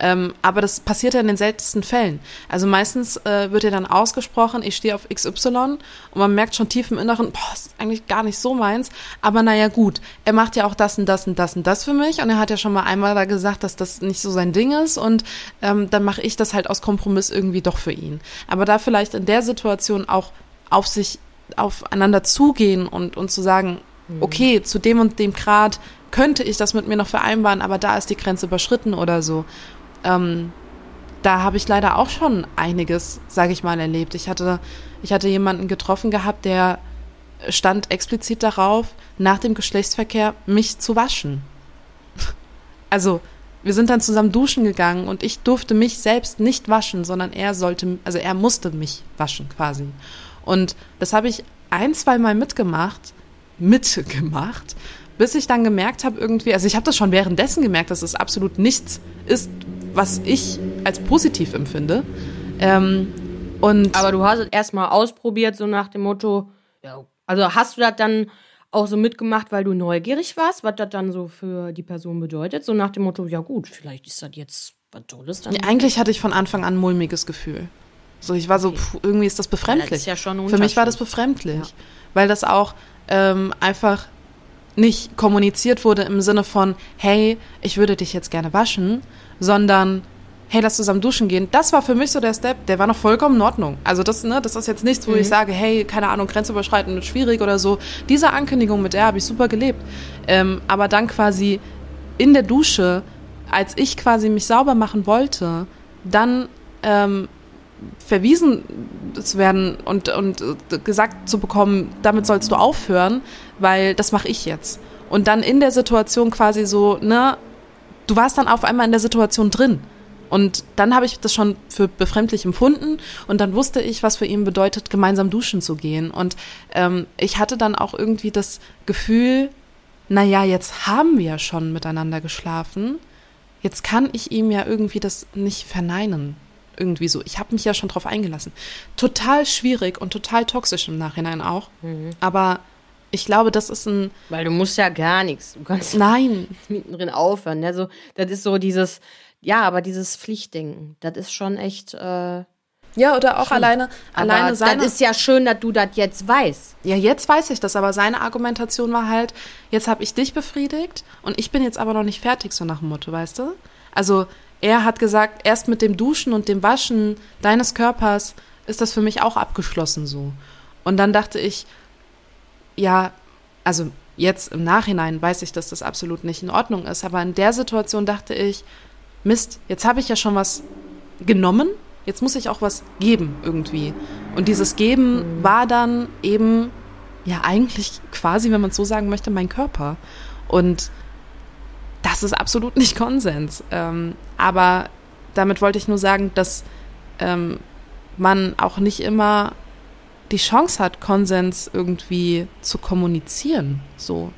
Ähm, aber das passiert ja in den seltensten Fällen. Also meistens äh, wird ja dann ausgesprochen, ich stehe auf XY und man merkt schon tief im Inneren, boah, ist eigentlich gar nicht so meins. Aber naja, gut, er macht ja auch das und das und das und das für mich und er hat ja schon mal einmal da gesagt, dass das nicht so sein Ding ist und ähm, dann mache ich das halt aus Kompromiss irgendwie doch für ihn. Aber da vielleicht in der Situation auch auf sich, aufeinander zugehen und, und zu sagen, mhm. okay, zu dem und dem Grad könnte ich das mit mir noch vereinbaren, aber da ist die Grenze überschritten oder so ähm, da habe ich leider auch schon einiges, sage ich mal, erlebt. Ich hatte, ich hatte jemanden getroffen gehabt, der stand explizit darauf, nach dem Geschlechtsverkehr mich zu waschen. Also, wir sind dann zusammen duschen gegangen und ich durfte mich selbst nicht waschen, sondern er sollte, also er musste mich waschen quasi. Und das habe ich ein, zwei Mal mitgemacht, mitgemacht, bis ich dann gemerkt habe irgendwie, also ich habe das schon währenddessen gemerkt, dass es absolut nichts ist, was ich als positiv empfinde. Ähm, und Aber du hast es erstmal ausprobiert, so nach dem Motto, ja, also hast du das dann auch so mitgemacht, weil du neugierig warst, was das dann so für die Person bedeutet? So nach dem Motto, ja gut, vielleicht ist das jetzt was Tolles dann. Ja, eigentlich hatte ich von Anfang an ein mulmiges Gefühl. So, ich war so, pff, irgendwie ist das befremdlich. Das ist ja Für mich war das befremdlich, ja. weil das auch ähm, einfach nicht kommuniziert wurde im Sinne von, hey, ich würde dich jetzt gerne waschen, sondern hey, lass zusammen duschen gehen. Das war für mich so der Step, der war noch vollkommen in Ordnung. Also das, ne, das ist jetzt nichts, wo mhm. ich sage, hey, keine Ahnung, grenzüberschreitend schwierig oder so. Diese Ankündigung mit der habe ich super gelebt. Ähm, aber dann quasi in der Dusche, als ich quasi mich sauber machen wollte, dann ähm, verwiesen zu werden und, und gesagt zu bekommen, damit sollst du aufhören, weil das mache ich jetzt. Und dann in der Situation quasi so, ne, du warst dann auf einmal in der Situation drin. Und dann habe ich das schon für befremdlich empfunden und dann wusste ich, was für ihn bedeutet, gemeinsam duschen zu gehen. Und ähm, ich hatte dann auch irgendwie das Gefühl, naja, jetzt haben wir schon miteinander geschlafen. Jetzt kann ich ihm ja irgendwie das nicht verneinen. Irgendwie so. Ich habe mich ja schon drauf eingelassen. Total schwierig und total toxisch im Nachhinein auch. Mhm. Aber ich glaube, das ist ein. Weil du musst ja gar nichts. Du kannst Nein. mittendrin aufhören. Also, das ist so dieses, ja, aber dieses Pflichtdenken, das ist schon echt. Äh, ja, oder auch schön. alleine, aber alleine seine. Das ist ja schön, dass du das jetzt weißt. Ja, jetzt weiß ich das, aber seine Argumentation war halt, jetzt habe ich dich befriedigt und ich bin jetzt aber noch nicht fertig, so nach dem Motto, weißt du? Also, er hat gesagt, erst mit dem Duschen und dem Waschen deines Körpers ist das für mich auch abgeschlossen so. Und dann dachte ich, ja, also jetzt im Nachhinein weiß ich, dass das absolut nicht in Ordnung ist, aber in der Situation dachte ich, Mist, jetzt habe ich ja schon was genommen, jetzt muss ich auch was geben irgendwie. Und dieses Geben war dann eben, ja, eigentlich quasi, wenn man es so sagen möchte, mein Körper. Und das ist absolut nicht Konsens. Ähm, aber damit wollte ich nur sagen, dass ähm, man auch nicht immer die Chance hat, Konsens irgendwie zu kommunizieren. So.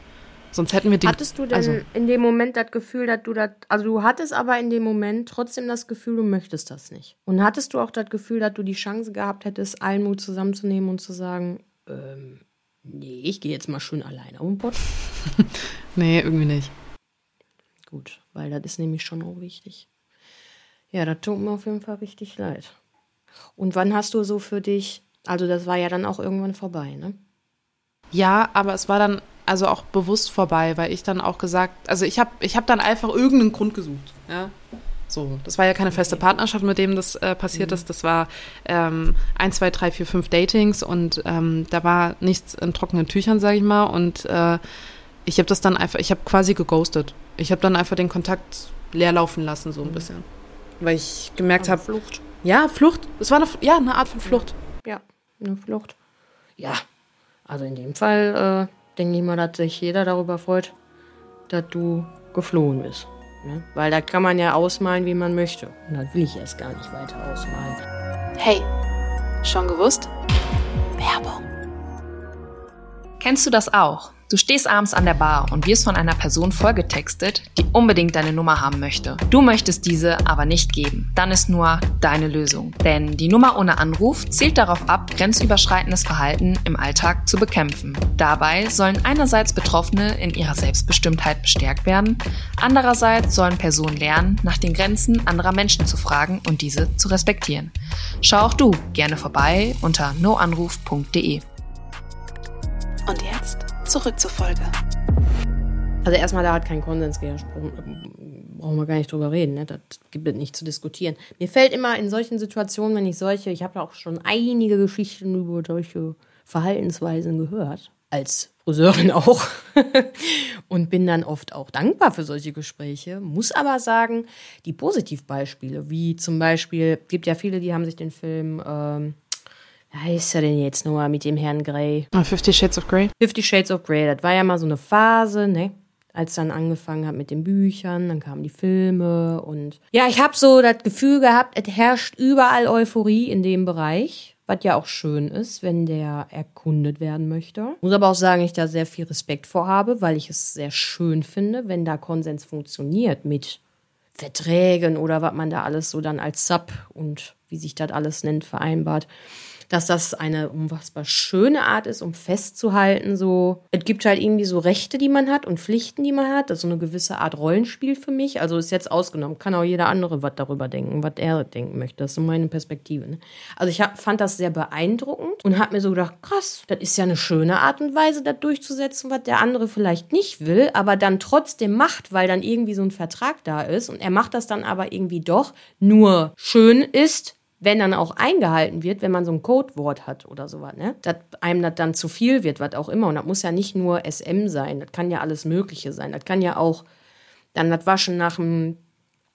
Sonst hätten wir die. Hattest du denn also, in dem Moment das Gefühl, dass du das. Also, du hattest aber in dem Moment trotzdem das Gefühl, du möchtest das nicht. Und hattest du auch das Gefühl, dass du die Chance gehabt hättest, allen Mut zusammenzunehmen und zu sagen, ähm, nee, ich gehe jetzt mal schön alleine um den Pott? nee, irgendwie nicht. Gut, weil das ist nämlich schon auch wichtig. Ja, das tut mir auf jeden Fall richtig leid. Und wann hast du so für dich, also das war ja dann auch irgendwann vorbei, ne? Ja, aber es war dann also auch bewusst vorbei, weil ich dann auch gesagt, also ich habe ich hab dann einfach irgendeinen Grund gesucht. Ja. So, das war ja keine feste Partnerschaft, mit dem das äh, passiert mhm. ist. Das war ähm, ein, zwei, drei, vier, fünf Datings und ähm, da war nichts in trockenen Tüchern, sage ich mal. Und äh, ich habe das dann einfach, ich habe quasi geghostet. Ich habe dann einfach den Kontakt leer laufen lassen, so ein mhm. bisschen. Weil ich gemerkt habe. Flucht. Ja, Flucht. Es war eine, ja, eine Art von Flucht. Ja, eine Flucht. Ja, also in dem Fall äh, denke ich mal, dass sich jeder darüber freut, dass du geflohen bist. Ne? Weil da kann man ja ausmalen, wie man möchte. Und das will ich erst gar nicht weiter ausmalen. Hey, schon gewusst? Werbung. Kennst du das auch? Du stehst abends an der Bar und wirst von einer Person vollgetextet, die unbedingt deine Nummer haben möchte. Du möchtest diese aber nicht geben. Dann ist nur deine Lösung. Denn die Nummer ohne Anruf zielt darauf ab, grenzüberschreitendes Verhalten im Alltag zu bekämpfen. Dabei sollen einerseits Betroffene in ihrer Selbstbestimmtheit bestärkt werden, andererseits sollen Personen lernen, nach den Grenzen anderer Menschen zu fragen und diese zu respektieren. Schau auch du gerne vorbei unter noanruf.de. Und jetzt zurück zur Folge. Also erstmal, da hat kein Konsens gesprochen. Brauchen wir gar nicht drüber reden. Ne? Das gibt es nicht zu diskutieren. Mir fällt immer in solchen Situationen, wenn ich solche, ich habe auch schon einige Geschichten über solche Verhaltensweisen gehört, als Friseurin auch. und bin dann oft auch dankbar für solche Gespräche. Muss aber sagen, die Positivbeispiele, wie zum Beispiel, gibt ja viele, die haben sich den Film ähm, wie heißt er denn jetzt nochmal mit dem Herrn Grey? Oh, Fifty Shades of Grey. Fifty Shades of Grey, das war ja mal so eine Phase, ne? Als dann angefangen hat mit den Büchern, dann kamen die Filme und ja, ich habe so das Gefühl gehabt, es herrscht überall Euphorie in dem Bereich, was ja auch schön ist, wenn der erkundet werden möchte. Muss aber auch sagen, ich da sehr viel Respekt vor habe, weil ich es sehr schön finde, wenn da Konsens funktioniert mit Verträgen oder was man da alles so dann als Sub und wie sich das alles nennt vereinbart dass das eine unfassbar schöne Art ist, um festzuhalten, so, es gibt halt irgendwie so Rechte, die man hat und Pflichten, die man hat. Das ist so eine gewisse Art Rollenspiel für mich. Also ist jetzt ausgenommen. Kann auch jeder andere was darüber denken, was er denken möchte. Das ist meine Perspektive. Ne? Also ich hab, fand das sehr beeindruckend und habe mir so gedacht, krass, das ist ja eine schöne Art und Weise, das durchzusetzen, was der andere vielleicht nicht will, aber dann trotzdem macht, weil dann irgendwie so ein Vertrag da ist und er macht das dann aber irgendwie doch nur schön ist, wenn dann auch eingehalten wird, wenn man so ein Codewort hat oder sowas, ne? Dass einem das dann zu viel wird, was auch immer. Und das muss ja nicht nur SM sein, das kann ja alles Mögliche sein. Das kann ja auch dann das Waschen nach dem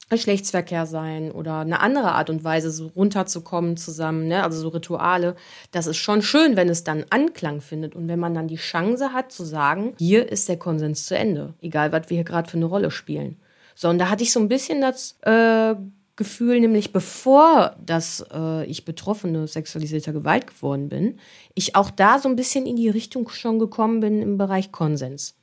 Geschlechtsverkehr sein oder eine andere Art und Weise, so runterzukommen zusammen, ne? also so Rituale. Das ist schon schön, wenn es dann Anklang findet und wenn man dann die Chance hat zu sagen, hier ist der Konsens zu Ende, egal was wir hier gerade für eine Rolle spielen. So, und da hatte ich so ein bisschen das äh, Gefühl, nämlich bevor das äh, ich Betroffene sexualisierter Gewalt geworden bin, ich auch da so ein bisschen in die Richtung schon gekommen bin im Bereich Konsens.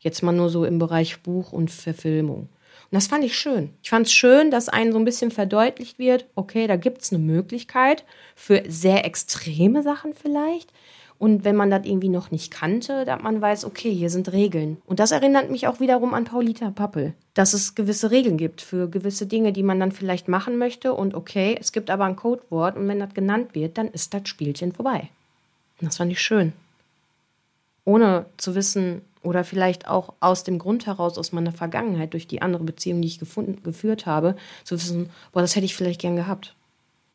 Jetzt mal nur so im Bereich Buch und Verfilmung. Und das fand ich schön. Ich fand es schön, dass einem so ein bisschen verdeutlicht wird, okay, da gibt es eine Möglichkeit für sehr extreme Sachen vielleicht, und wenn man das irgendwie noch nicht kannte, dass man weiß, okay, hier sind Regeln. Und das erinnert mich auch wiederum an Paulita Pappel, dass es gewisse Regeln gibt für gewisse Dinge, die man dann vielleicht machen möchte. Und okay, es gibt aber ein Codewort und wenn das genannt wird, dann ist das Spielchen vorbei. Und das fand ich schön. Ohne zu wissen oder vielleicht auch aus dem Grund heraus, aus meiner Vergangenheit, durch die andere Beziehung, die ich gefunden, geführt habe, zu wissen, boah, das hätte ich vielleicht gern gehabt.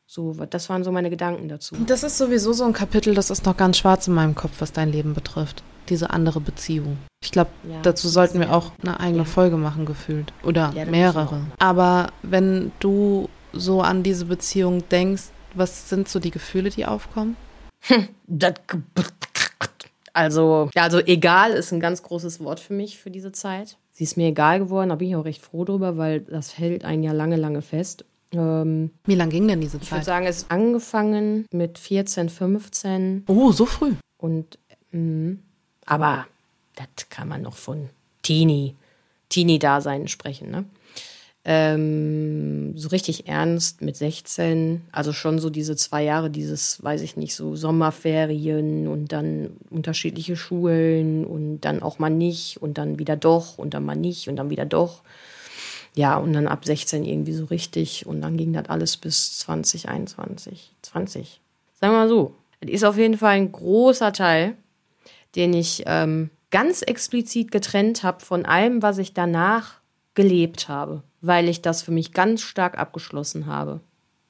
So, das waren so meine Gedanken dazu. Das ist sowieso so ein Kapitel, das ist noch ganz schwarz in meinem Kopf, was dein Leben betrifft. Diese andere Beziehung. Ich glaube, ja, dazu sollten wir auch eine eigene ja. Folge machen, gefühlt. Oder ja, mehrere. Aber wenn du so an diese Beziehung denkst, was sind so die Gefühle, die aufkommen? Also, ja, also egal ist ein ganz großes Wort für mich für diese Zeit. Sie ist mir egal geworden, da bin ich auch recht froh drüber, weil das hält einen ja lange, lange fest. Ähm, Wie lang ging denn diese Zeit? Ich würde sagen, es ist angefangen mit 14, 15. Oh, so früh. Und, mh, aber das kann man noch von Teenie, Teenie-Dasein sprechen, ne? Ähm, so richtig ernst mit 16, also schon so diese zwei Jahre, dieses, weiß ich nicht, so Sommerferien und dann unterschiedliche Schulen und dann auch mal nicht und dann wieder doch und dann mal nicht und dann wieder doch. Ja, und dann ab 16 irgendwie so richtig. Und dann ging das alles bis 2021. 20. Sagen wir mal so. Das ist auf jeden Fall ein großer Teil, den ich ähm, ganz explizit getrennt habe von allem, was ich danach gelebt habe, weil ich das für mich ganz stark abgeschlossen habe,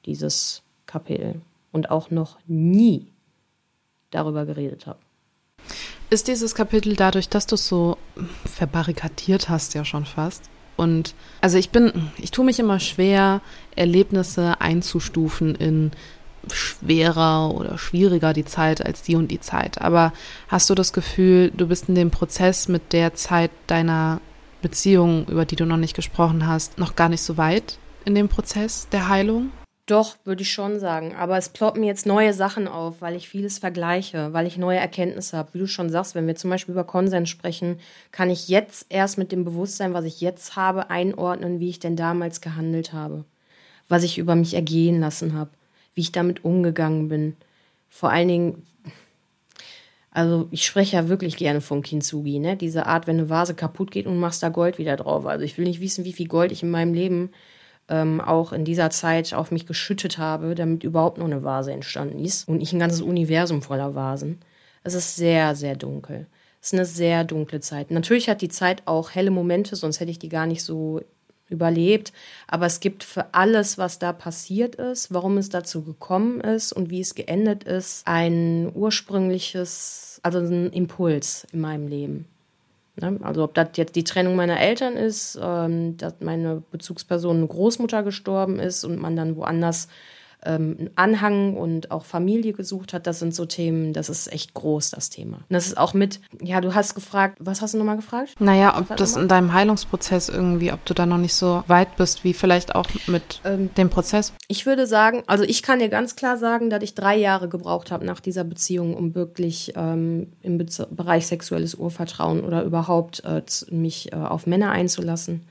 dieses Kapitel. Und auch noch nie darüber geredet habe. Ist dieses Kapitel dadurch, dass du es so verbarrikadiert hast, ja schon fast? Und also ich bin, ich tue mich immer schwer, Erlebnisse einzustufen in schwerer oder schwieriger die Zeit als die und die Zeit. Aber hast du das Gefühl, du bist in dem Prozess mit der Zeit deiner Beziehung, über die du noch nicht gesprochen hast, noch gar nicht so weit in dem Prozess der Heilung? Doch, würde ich schon sagen. Aber es ploppen jetzt neue Sachen auf, weil ich vieles vergleiche, weil ich neue Erkenntnisse habe. Wie du schon sagst, wenn wir zum Beispiel über Konsens sprechen, kann ich jetzt erst mit dem Bewusstsein, was ich jetzt habe, einordnen, wie ich denn damals gehandelt habe. Was ich über mich ergehen lassen habe, wie ich damit umgegangen bin. Vor allen Dingen, also ich spreche ja wirklich gerne von Kintsugi, ne? Diese Art, wenn eine Vase kaputt geht und machst da Gold wieder drauf. Also ich will nicht wissen, wie viel Gold ich in meinem Leben ähm, auch in dieser Zeit auf mich geschüttet habe, damit überhaupt noch eine Vase entstanden ist und nicht ein ganzes Universum voller Vasen. Es ist sehr, sehr dunkel. Es ist eine sehr dunkle Zeit. Natürlich hat die Zeit auch helle Momente, sonst hätte ich die gar nicht so überlebt. Aber es gibt für alles, was da passiert ist, warum es dazu gekommen ist und wie es geendet ist, ein ursprüngliches, also ein Impuls in meinem Leben. Ne? Also ob das jetzt die Trennung meiner Eltern ist, ähm, dass meine Bezugsperson eine Großmutter gestorben ist und man dann woanders ähm, Anhang und auch Familie gesucht hat, das sind so Themen, das ist echt groß, das Thema. Und das ist auch mit, ja, du hast gefragt, was hast du nochmal gefragt? Naja, ob das in deinem Heilungsprozess irgendwie, ob du da noch nicht so weit bist, wie vielleicht auch mit ähm, dem Prozess. Ich würde sagen, also ich kann dir ganz klar sagen, dass ich drei Jahre gebraucht habe nach dieser Beziehung, um wirklich ähm, im Be Bereich sexuelles Urvertrauen oder überhaupt äh, mich äh, auf Männer einzulassen.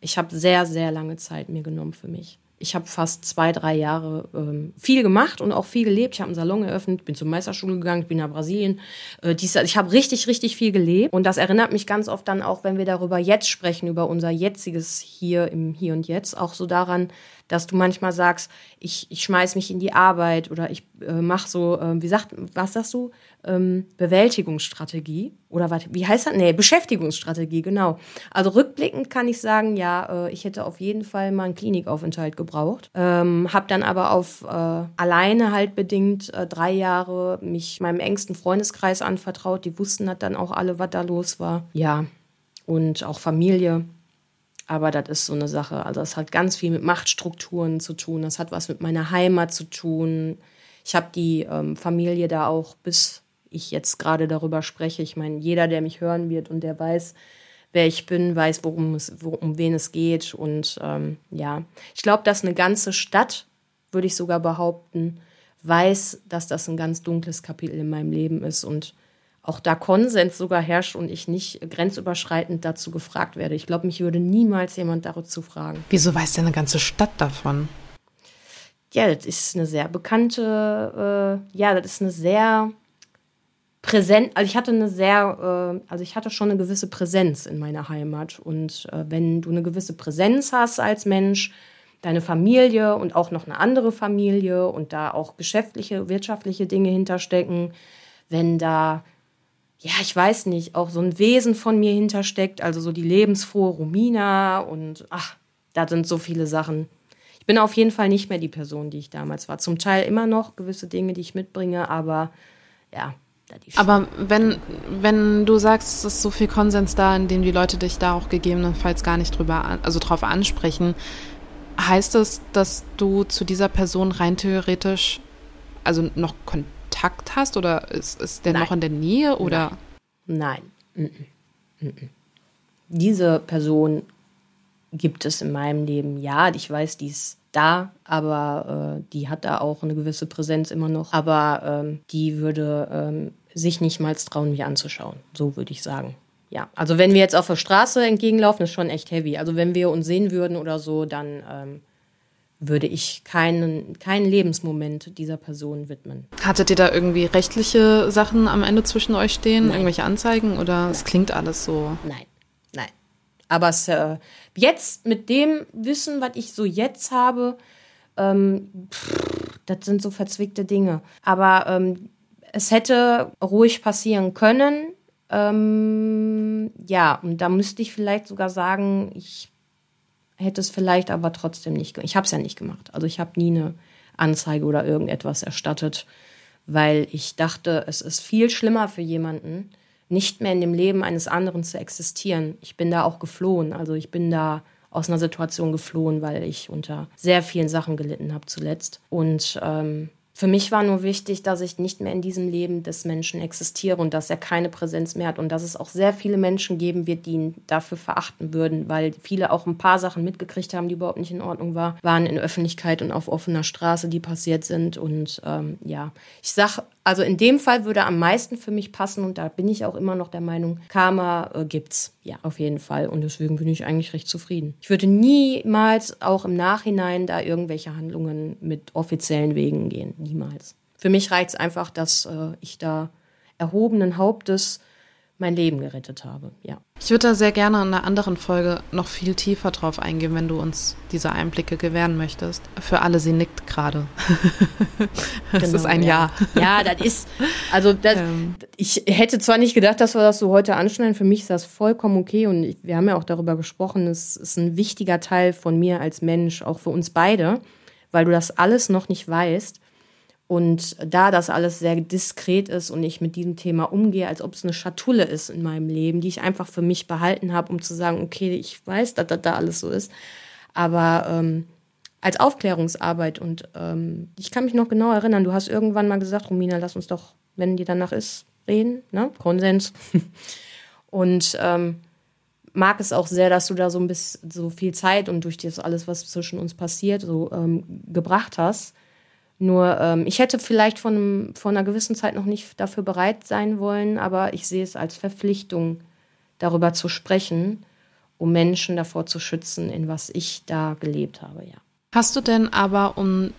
Ich habe sehr, sehr lange Zeit mir genommen für mich ich habe fast zwei, drei Jahre ähm, viel gemacht und auch viel gelebt. Ich habe einen Salon eröffnet, bin zur Meisterschule gegangen, bin nach Brasilien. Äh, dies, ich habe richtig, richtig viel gelebt. Und das erinnert mich ganz oft dann auch, wenn wir darüber jetzt sprechen, über unser jetziges Hier im Hier und Jetzt, auch so daran, dass du manchmal sagst, ich, ich schmeiß mich in die Arbeit oder ich äh, mache so, äh, wie sagt, was sagst du? Ähm, Bewältigungsstrategie oder was, wie heißt das? Nee, Beschäftigungsstrategie, genau. Also rückblickend kann ich sagen, ja, äh, ich hätte auf jeden Fall mal einen Klinikaufenthalt gebraucht. Ähm, hab dann aber auf äh, alleine halt bedingt äh, drei Jahre mich meinem engsten Freundeskreis anvertraut. Die wussten halt dann auch alle, was da los war. Ja, und auch Familie. Aber das ist so eine Sache. Also es hat ganz viel mit Machtstrukturen zu tun. Das hat was mit meiner Heimat zu tun. Ich habe die ähm, Familie da auch, bis ich jetzt gerade darüber spreche. Ich meine, jeder, der mich hören wird und der weiß, wer ich bin, weiß, worum es, um wen es geht. Und ähm, ja, ich glaube, dass eine ganze Stadt, würde ich sogar behaupten, weiß, dass das ein ganz dunkles Kapitel in meinem Leben ist und auch da Konsens sogar herrscht und ich nicht grenzüberschreitend dazu gefragt werde. Ich glaube, mich würde niemals jemand dazu fragen. Wieso weiß denn eine ganze Stadt davon? Ja, das ist eine sehr bekannte, äh, ja, das ist eine sehr präsent, also ich hatte eine sehr, äh, also ich hatte schon eine gewisse Präsenz in meiner Heimat. Und äh, wenn du eine gewisse Präsenz hast als Mensch, deine Familie und auch noch eine andere Familie und da auch geschäftliche, wirtschaftliche Dinge hinterstecken, wenn da ja, ich weiß nicht, auch so ein Wesen von mir hintersteckt, also so die lebensfrohe Romina und ach, da sind so viele Sachen. Ich bin auf jeden Fall nicht mehr die Person, die ich damals war. Zum Teil immer noch gewisse Dinge, die ich mitbringe, aber ja. Aber wenn, wenn du sagst, es ist so viel Konsens da, in dem die Leute dich da auch gegebenenfalls gar nicht drüber, also drauf ansprechen, heißt das, dass du zu dieser Person rein theoretisch also noch Kontakt hast oder ist, ist der Nein. noch in der Nähe oder? Nein. Nein. Diese Person gibt es in meinem Leben. Ja, ich weiß, die ist da, aber äh, die hat da auch eine gewisse Präsenz immer noch. Aber ähm, die würde ähm, sich nicht mal trauen, mich anzuschauen. So würde ich sagen. Ja, also wenn wir jetzt auf der Straße entgegenlaufen, ist schon echt heavy. Also wenn wir uns sehen würden oder so, dann ähm, würde ich keinen, keinen Lebensmoment dieser Person widmen. Hattet ihr da irgendwie rechtliche Sachen am Ende zwischen euch stehen? Nein. Irgendwelche Anzeigen oder es klingt alles so? Nein, nein. Aber es, äh, jetzt mit dem Wissen, was ich so jetzt habe, ähm, pff, das sind so verzwickte Dinge. Aber ähm, es hätte ruhig passieren können. Ähm, ja, und da müsste ich vielleicht sogar sagen, ich hätte es vielleicht aber trotzdem nicht gemacht. Ich habe es ja nicht gemacht. Also ich habe nie eine Anzeige oder irgendetwas erstattet, weil ich dachte, es ist viel schlimmer für jemanden, nicht mehr in dem Leben eines anderen zu existieren. Ich bin da auch geflohen. Also ich bin da aus einer Situation geflohen, weil ich unter sehr vielen Sachen gelitten habe zuletzt. Und ähm, für mich war nur wichtig, dass ich nicht mehr in diesem Leben des Menschen existiere und dass er keine Präsenz mehr hat und dass es auch sehr viele Menschen geben wird, die ihn dafür verachten würden, weil viele auch ein paar Sachen mitgekriegt haben, die überhaupt nicht in Ordnung war, waren in Öffentlichkeit und auf offener Straße, die passiert sind. Und ähm, ja, ich sage also in dem Fall würde am meisten für mich passen und da bin ich auch immer noch der Meinung, Karma äh, gibt's. Ja, auf jeden Fall. Und deswegen bin ich eigentlich recht zufrieden. Ich würde niemals auch im Nachhinein da irgendwelche Handlungen mit offiziellen Wegen gehen. Niemals. Für mich reicht es einfach, dass äh, ich da erhobenen Hauptes mein Leben gerettet habe. Ja. Ich würde da sehr gerne in einer anderen Folge noch viel tiefer drauf eingehen, wenn du uns diese Einblicke gewähren möchtest. Für alle, sie nickt gerade. das genau, ist ein Ja. Ja, das ist, also das, ähm. ich hätte zwar nicht gedacht, dass wir das so heute anschneiden. Für mich ist das vollkommen okay und ich, wir haben ja auch darüber gesprochen. Es ist ein wichtiger Teil von mir als Mensch, auch für uns beide, weil du das alles noch nicht weißt. Und da das alles sehr diskret ist und ich mit diesem Thema umgehe, als ob es eine Schatulle ist in meinem Leben, die ich einfach für mich behalten habe, um zu sagen, okay, ich weiß, dass das da alles so ist. Aber ähm, als Aufklärungsarbeit und ähm, ich kann mich noch genau erinnern, du hast irgendwann mal gesagt, Romina, lass uns doch, wenn dir danach ist, reden, ne? Konsens. und ähm, mag es auch sehr, dass du da so ein bisschen so viel Zeit und durch das alles, was zwischen uns passiert, so ähm, gebracht hast. Nur ähm, ich hätte vielleicht von, von einer gewissen Zeit noch nicht dafür bereit sein wollen, aber ich sehe es als Verpflichtung, darüber zu sprechen, um Menschen davor zu schützen, in was ich da gelebt habe, ja. Hast du denn aber, um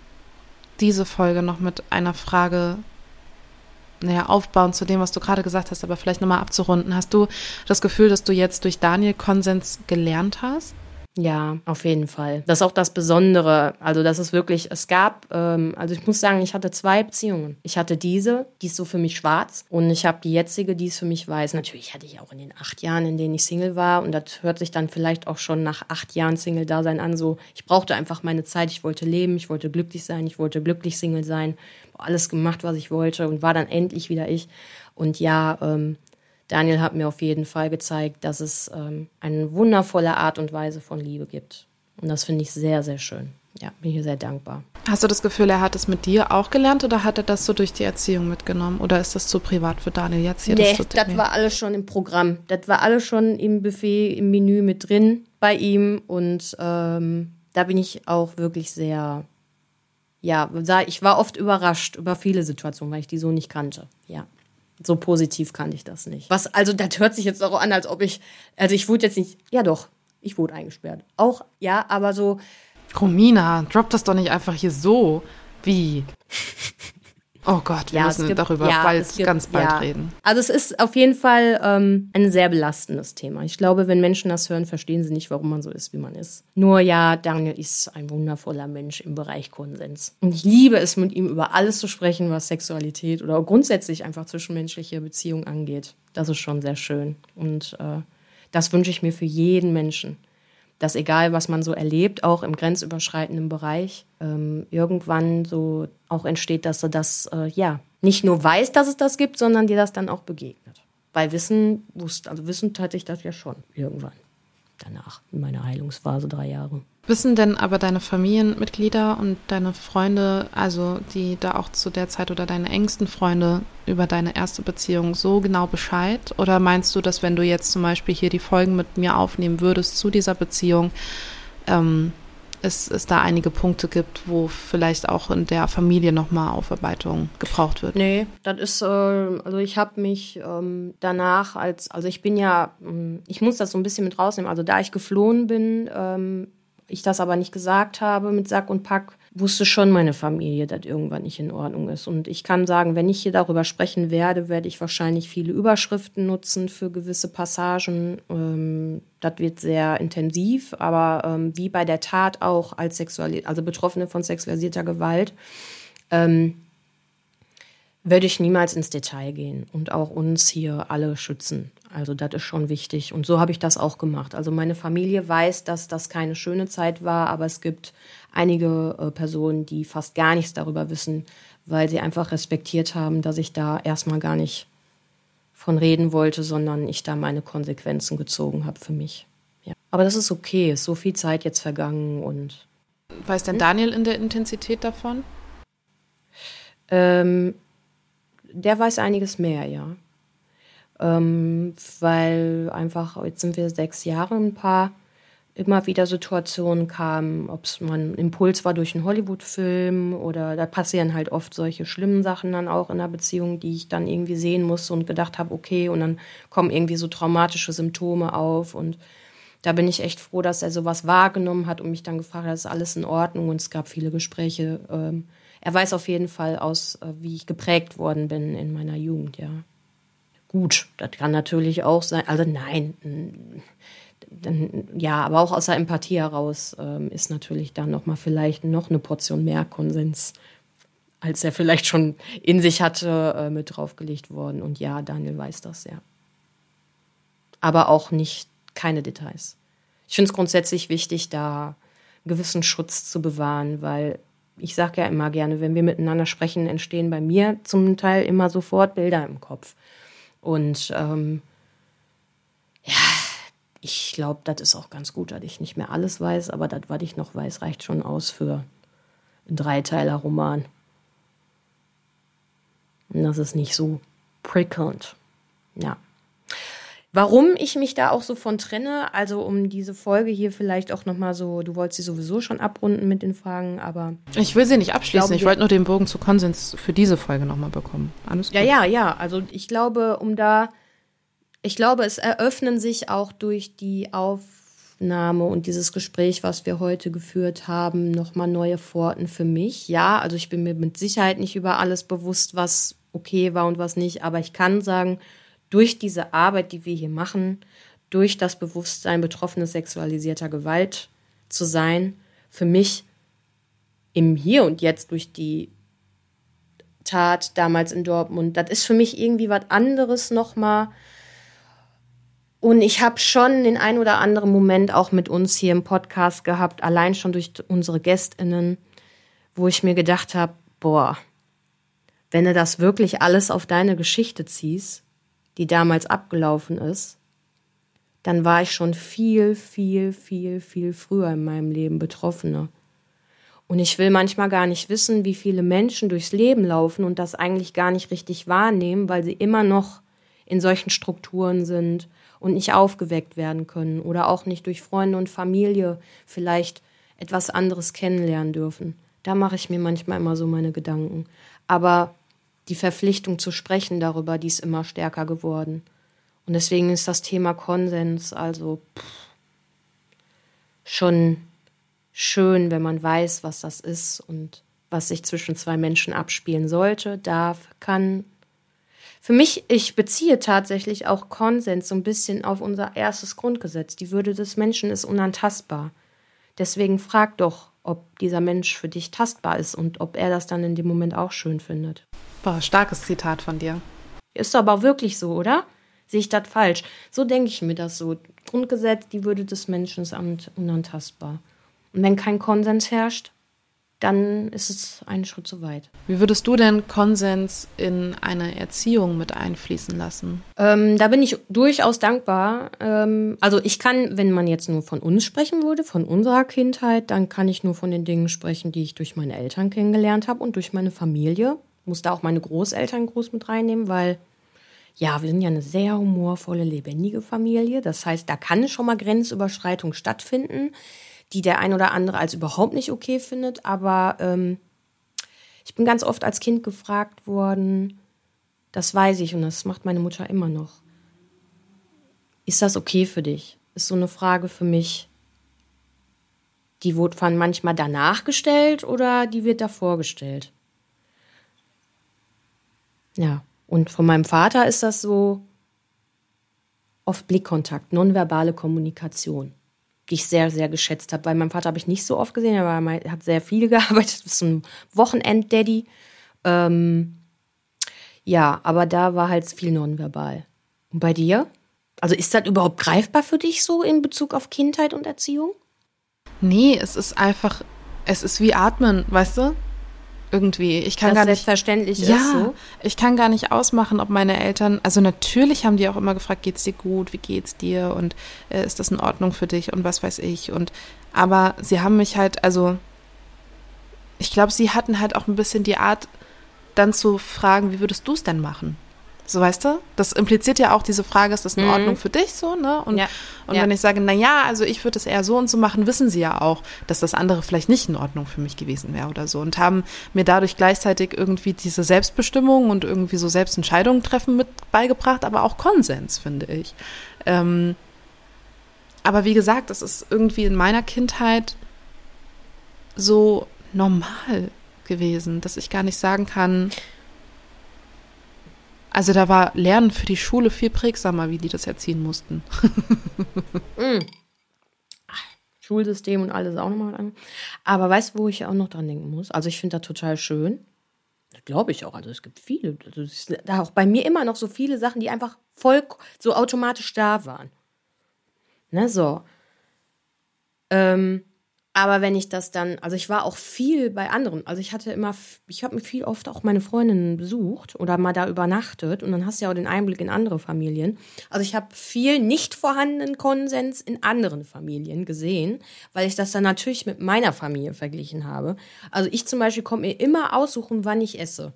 diese Folge noch mit einer Frage naja, aufbauen zu dem, was du gerade gesagt hast, aber vielleicht nochmal abzurunden, hast du das Gefühl, dass du jetzt durch Daniel Konsens gelernt hast? Ja, auf jeden Fall. Das ist auch das Besondere. Also, das ist wirklich, es gab, ähm, also ich muss sagen, ich hatte zwei Beziehungen. Ich hatte diese, die ist so für mich schwarz und ich habe die jetzige, die ist für mich weiß. Natürlich hatte ich auch in den acht Jahren, in denen ich Single war und das hört sich dann vielleicht auch schon nach acht Jahren Single-Dasein an, so, ich brauchte einfach meine Zeit, ich wollte leben, ich wollte glücklich sein, ich wollte glücklich Single sein, alles gemacht, was ich wollte und war dann endlich wieder ich. Und ja, ähm, Daniel hat mir auf jeden Fall gezeigt, dass es ähm, eine wundervolle Art und Weise von Liebe gibt. Und das finde ich sehr, sehr schön. Ja, bin hier sehr dankbar. Hast du das Gefühl, er hat es mit dir auch gelernt oder hat er das so durch die Erziehung mitgenommen? Oder ist das zu privat für Daniel jetzt hier? Nee, das, das war alles schon im Programm. Das war alles schon im Buffet, im Menü mit drin bei ihm. Und ähm, da bin ich auch wirklich sehr, ja, ich war oft überrascht über viele Situationen, weil ich die so nicht kannte. Ja so positiv kannte ich das nicht. Was, also, das hört sich jetzt auch an, als ob ich, also ich wurde jetzt nicht, ja doch, ich wurde eingesperrt. Auch, ja, aber so. Romina, drop das doch nicht einfach hier so. Wie? Oh Gott, wir ja, müssen gibt, darüber ja, bald, gibt, ganz bald ja. reden. Also es ist auf jeden Fall ähm, ein sehr belastendes Thema. Ich glaube, wenn Menschen das hören, verstehen sie nicht, warum man so ist, wie man ist. Nur ja, Daniel ist ein wundervoller Mensch im Bereich Konsens. Und ich liebe es, mit ihm über alles zu sprechen, was Sexualität oder grundsätzlich einfach zwischenmenschliche Beziehungen angeht. Das ist schon sehr schön. Und äh, das wünsche ich mir für jeden Menschen dass egal, was man so erlebt, auch im grenzüberschreitenden Bereich, ähm, irgendwann so auch entsteht, dass du das, äh, ja, nicht nur weißt, dass es das gibt, sondern dir das dann auch begegnet. Weil Wissen wusste, also Wissen hatte ich das ja schon irgendwann. Danach, in meiner Heilungsphase, drei Jahre. Wissen denn aber deine Familienmitglieder und deine Freunde, also die da auch zu der Zeit oder deine engsten Freunde über deine erste Beziehung so genau Bescheid? Oder meinst du, dass wenn du jetzt zum Beispiel hier die Folgen mit mir aufnehmen würdest zu dieser Beziehung, ähm, es, es da einige Punkte gibt, wo vielleicht auch in der Familie nochmal Aufarbeitung gebraucht wird? Nee, das ist, äh, also ich habe mich ähm, danach als, also ich bin ja, ähm, ich muss das so ein bisschen mit rausnehmen, also da ich geflohen bin, ähm, ich das aber nicht gesagt habe mit Sack und Pack, wusste schon meine Familie, dass irgendwann nicht in Ordnung ist. Und ich kann sagen, wenn ich hier darüber sprechen werde, werde ich wahrscheinlich viele Überschriften nutzen für gewisse Passagen. Ähm, das wird sehr intensiv, aber ähm, wie bei der Tat auch als Sexuali also Betroffene von sexualisierter Gewalt, ähm, würde ich niemals ins Detail gehen und auch uns hier alle schützen. Also das ist schon wichtig. Und so habe ich das auch gemacht. Also meine Familie weiß, dass das keine schöne Zeit war, aber es gibt einige äh, Personen, die fast gar nichts darüber wissen, weil sie einfach respektiert haben, dass ich da erstmal gar nicht von reden wollte, sondern ich da meine Konsequenzen gezogen habe für mich. Ja. Aber das ist okay, ist so viel Zeit jetzt vergangen und. Weiß denn Daniel in der Intensität davon? Ähm, der weiß einiges mehr, ja. Ähm, weil einfach, jetzt sind wir sechs Jahre ein Paar, immer wieder Situationen kamen, ob es mal ein Impuls war durch einen Hollywood-Film oder da passieren halt oft solche schlimmen Sachen dann auch in der Beziehung, die ich dann irgendwie sehen musste und gedacht habe, okay, und dann kommen irgendwie so traumatische Symptome auf und da bin ich echt froh, dass er sowas wahrgenommen hat und mich dann gefragt hat, ist alles in Ordnung und es gab viele Gespräche. Ähm, er weiß auf jeden Fall aus, äh, wie ich geprägt worden bin in meiner Jugend, ja. Gut, das kann natürlich auch sein, also nein, dann, ja, aber auch aus der Empathie heraus ähm, ist natürlich dann nochmal vielleicht noch eine Portion mehr Konsens, als er vielleicht schon in sich hatte, äh, mit draufgelegt worden. Und ja, Daniel weiß das, ja. Aber auch nicht keine Details. Ich finde es grundsätzlich wichtig, da gewissen Schutz zu bewahren, weil ich sage ja immer gerne, wenn wir miteinander sprechen, entstehen bei mir zum Teil immer sofort Bilder im Kopf. Und ähm, ja, ich glaube, das ist auch ganz gut, dass ich nicht mehr alles weiß, aber das, was ich noch weiß, reicht schon aus für einen Dreiteiler-Roman. Und das ist nicht so prickelnd. Ja. Warum ich mich da auch so von trenne, also um diese Folge hier vielleicht auch nochmal so, du wolltest sie sowieso schon abrunden mit den Fragen, aber. Ich will sie nicht abschließen, ich, ich wollte nur den Bogen zu Konsens für diese Folge nochmal bekommen. Alles gut. Ja, ja, ja. Also ich glaube, um da ich glaube, es eröffnen sich auch durch die Aufnahme und dieses Gespräch, was wir heute geführt haben, nochmal neue Pforten für mich. Ja, also ich bin mir mit Sicherheit nicht über alles bewusst, was okay war und was nicht, aber ich kann sagen, durch diese Arbeit, die wir hier machen, durch das Bewusstsein, betroffene sexualisierter Gewalt zu sein, für mich im Hier und Jetzt durch die Tat damals in Dortmund, das ist für mich irgendwie was anderes nochmal, und ich habe schon den ein oder anderen Moment auch mit uns hier im Podcast gehabt, allein schon durch unsere Gästinnen, wo ich mir gedacht habe, boah, wenn du das wirklich alles auf deine Geschichte ziehst, die damals abgelaufen ist, dann war ich schon viel, viel, viel, viel früher in meinem Leben Betroffene. Und ich will manchmal gar nicht wissen, wie viele Menschen durchs Leben laufen und das eigentlich gar nicht richtig wahrnehmen, weil sie immer noch in solchen Strukturen sind und nicht aufgeweckt werden können oder auch nicht durch Freunde und Familie vielleicht etwas anderes kennenlernen dürfen. Da mache ich mir manchmal immer so meine Gedanken. Aber die Verpflichtung zu sprechen darüber, die ist immer stärker geworden. Und deswegen ist das Thema Konsens also pff, schon schön, wenn man weiß, was das ist und was sich zwischen zwei Menschen abspielen sollte, darf, kann für mich, ich beziehe tatsächlich auch Konsens so ein bisschen auf unser erstes Grundgesetz. Die Würde des Menschen ist unantastbar. Deswegen frag doch, ob dieser Mensch für dich tastbar ist und ob er das dann in dem Moment auch schön findet. Boah, starkes Zitat von dir. Ist aber wirklich so, oder? Sehe ich das falsch? So denke ich mir das so. Grundgesetz, die Würde des Menschen ist unantastbar. Und wenn kein Konsens herrscht, dann ist es einen Schritt zu weit. Wie würdest du denn Konsens in eine Erziehung mit einfließen lassen? Ähm, da bin ich durchaus dankbar. Ähm, also ich kann, wenn man jetzt nur von uns sprechen würde, von unserer Kindheit, dann kann ich nur von den Dingen sprechen, die ich durch meine Eltern kennengelernt habe und durch meine Familie. Muss da auch meine Großeltern groß mit reinnehmen, weil ja, wir sind ja eine sehr humorvolle, lebendige Familie. Das heißt, da kann schon mal Grenzüberschreitung stattfinden die der ein oder andere als überhaupt nicht okay findet. Aber ähm, ich bin ganz oft als Kind gefragt worden, das weiß ich und das macht meine Mutter immer noch. Ist das okay für dich? Ist so eine Frage für mich, Die von manchmal danach gestellt oder die wird davor gestellt. Ja, und von meinem Vater ist das so oft Blickkontakt, nonverbale Kommunikation, die ich sehr, sehr geschätzt habe. Weil mein Vater habe ich nicht so oft gesehen, aber er hat sehr viel gearbeitet, ist ein Wochenend-Daddy. Ähm, ja, aber da war halt viel nonverbal. Und bei dir? Also ist das überhaupt greifbar für dich so in Bezug auf Kindheit und Erziehung? Nee, es ist einfach, es ist wie Atmen, weißt du? Irgendwie. Ich kann das gar nicht. selbstverständlich Ja, ist so. ich kann gar nicht ausmachen, ob meine Eltern, also natürlich haben die auch immer gefragt, geht's dir gut, wie geht's dir und äh, ist das in Ordnung für dich und was weiß ich und aber sie haben mich halt, also ich glaube, sie hatten halt auch ein bisschen die Art, dann zu fragen, wie würdest du es denn machen? So weißt du? Das impliziert ja auch diese Frage, ist das in Mhm. Ordnung für dich so, ne? Und, Ja, und ja. wenn ich sage, na ja, also ich würde es eher so und so machen, wissen sie ja auch, dass das andere vielleicht nicht in Ordnung für mich gewesen wäre oder so und haben mir dadurch gleichzeitig irgendwie diese Selbstbestimmung und irgendwie so Selbstentscheidungen treffen mit beigebracht, aber auch Konsens, finde ich. Ähm, aber wie gesagt, das ist irgendwie in meiner Kindheit so normal gewesen, dass ich gar nicht sagen kann, also da war Lernen für die Schule viel prägsamer, wie die das erziehen mussten. Schulsystem und alles auch nochmal an. Aber weißt du, wo ich auch noch dran denken muss? Also ich finde das total schön. Das glaube ich auch. Also es gibt viele. Also es da auch bei mir immer noch so viele Sachen, die einfach voll so automatisch da waren. Ne, so. Ähm, aber wenn ich das dann, also ich war auch viel bei anderen. Also ich hatte immer, ich habe mir viel oft auch meine Freundinnen besucht oder mal da übernachtet und dann hast du ja auch den Einblick in andere Familien. Also ich habe viel nicht vorhandenen Konsens in anderen Familien gesehen, weil ich das dann natürlich mit meiner Familie verglichen habe. Also ich zum Beispiel konnte mir immer aussuchen, wann ich esse.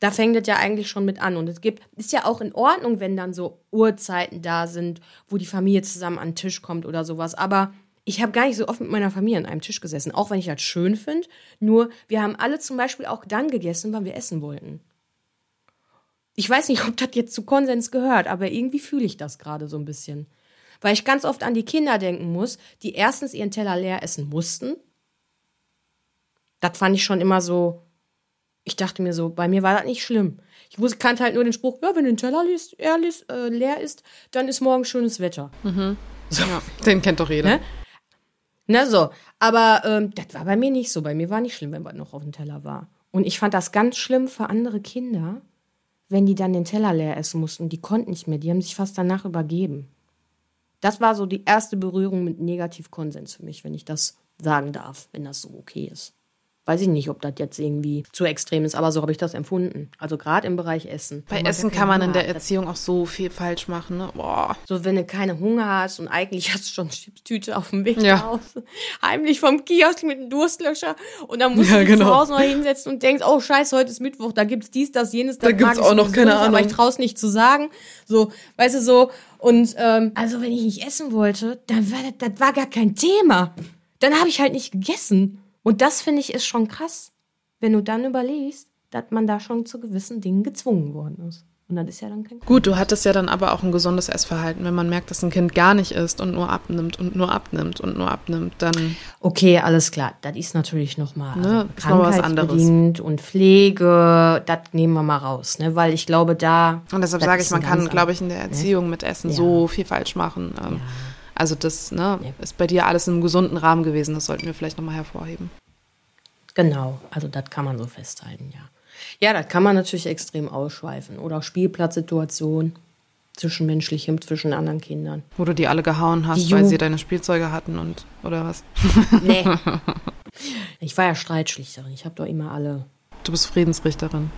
Da fängt es ja eigentlich schon mit an. Und es gibt, ist ja auch in Ordnung, wenn dann so Uhrzeiten da sind, wo die Familie zusammen an den Tisch kommt oder sowas. Aber ich habe gar nicht so oft mit meiner Familie an einem Tisch gesessen, auch wenn ich das schön finde. Nur, wir haben alle zum Beispiel auch dann gegessen, wann wir essen wollten. Ich weiß nicht, ob das jetzt zu Konsens gehört, aber irgendwie fühle ich das gerade so ein bisschen. Weil ich ganz oft an die Kinder denken muss, die erstens ihren Teller leer essen mussten. Das fand ich schon immer so, ich dachte mir so, bei mir war das nicht schlimm. Ich wusste, kannte halt nur den Spruch, ja, wenn der Teller er äh, leer ist, dann ist morgen schönes Wetter. Ja, den kennt doch jeder. Ne? Na so, aber ähm, das war bei mir nicht so. Bei mir war nicht schlimm, wenn was noch auf dem Teller war. Und ich fand das ganz schlimm für andere Kinder, wenn die dann den Teller leer essen mussten. Die konnten nicht mehr, die haben sich fast danach übergeben. Das war so die erste Berührung mit Negativkonsens für mich, wenn ich das sagen darf, wenn das so okay ist. Weiß ich nicht, ob das jetzt irgendwie zu extrem ist, aber so habe ich das empfunden. Also gerade im Bereich Essen. Bei Essen kann man in Hunger der hat, Erziehung auch so viel falsch machen, ne? Boah. so, wenn du keine Hunger hast und eigentlich hast du schon Chipstüte auf dem Weg Ja. nach Hause, heimlich vom Kiosk mit einem Durstlöscher und dann musst Ja, du dich genau. zu Hause noch hinsetzen und denkst, oh scheiße, heute ist Mittwoch, da gibt's dies, das, jenes, das Da gibt's auch noch keine nicht, Aber Ahnung. ich trau's nicht zu sagen. So, weißt du, so. Und ähm, also wenn ich nicht essen wollte, dann war das, das war gar kein Thema. Dann habe ich halt nicht gegessen. Und das finde ich ist schon krass, wenn du dann überlegst, dass man da schon zu gewissen Dingen gezwungen worden ist. Und das ist ja dann kein Gut, du hattest ja dann aber auch ein gesundes Essverhalten. Wenn man merkt, dass ein Kind gar nicht isst und nur abnimmt und nur abnimmt und nur abnimmt, dann Okay, alles klar. Das ist natürlich nochmal Ne, also noch was anderes. und Pflege, das nehmen wir mal raus, ne? Weil ich glaube, da. Und deshalb sage ich, man kann, glaube ich, in der Erziehung mit Essen Ja. so viel falsch machen. Ähm, Also das ne, ist bei dir alles in einem gesunden Rahmen gewesen. Das sollten wir vielleicht nochmal hervorheben. Genau, also das kann man so festhalten, ja. Ja, das kann man natürlich extrem ausschweifen. Oder auch Spielplatzsituationen zwischenmenschlichem zwischen anderen Kindern. Wo du die alle gehauen hast, weil sie deine Spielzeuge hatten und oder was? Nee. ich war ja Streitschlichterin. Ich habe doch immer alle. Du bist Friedensrichterin.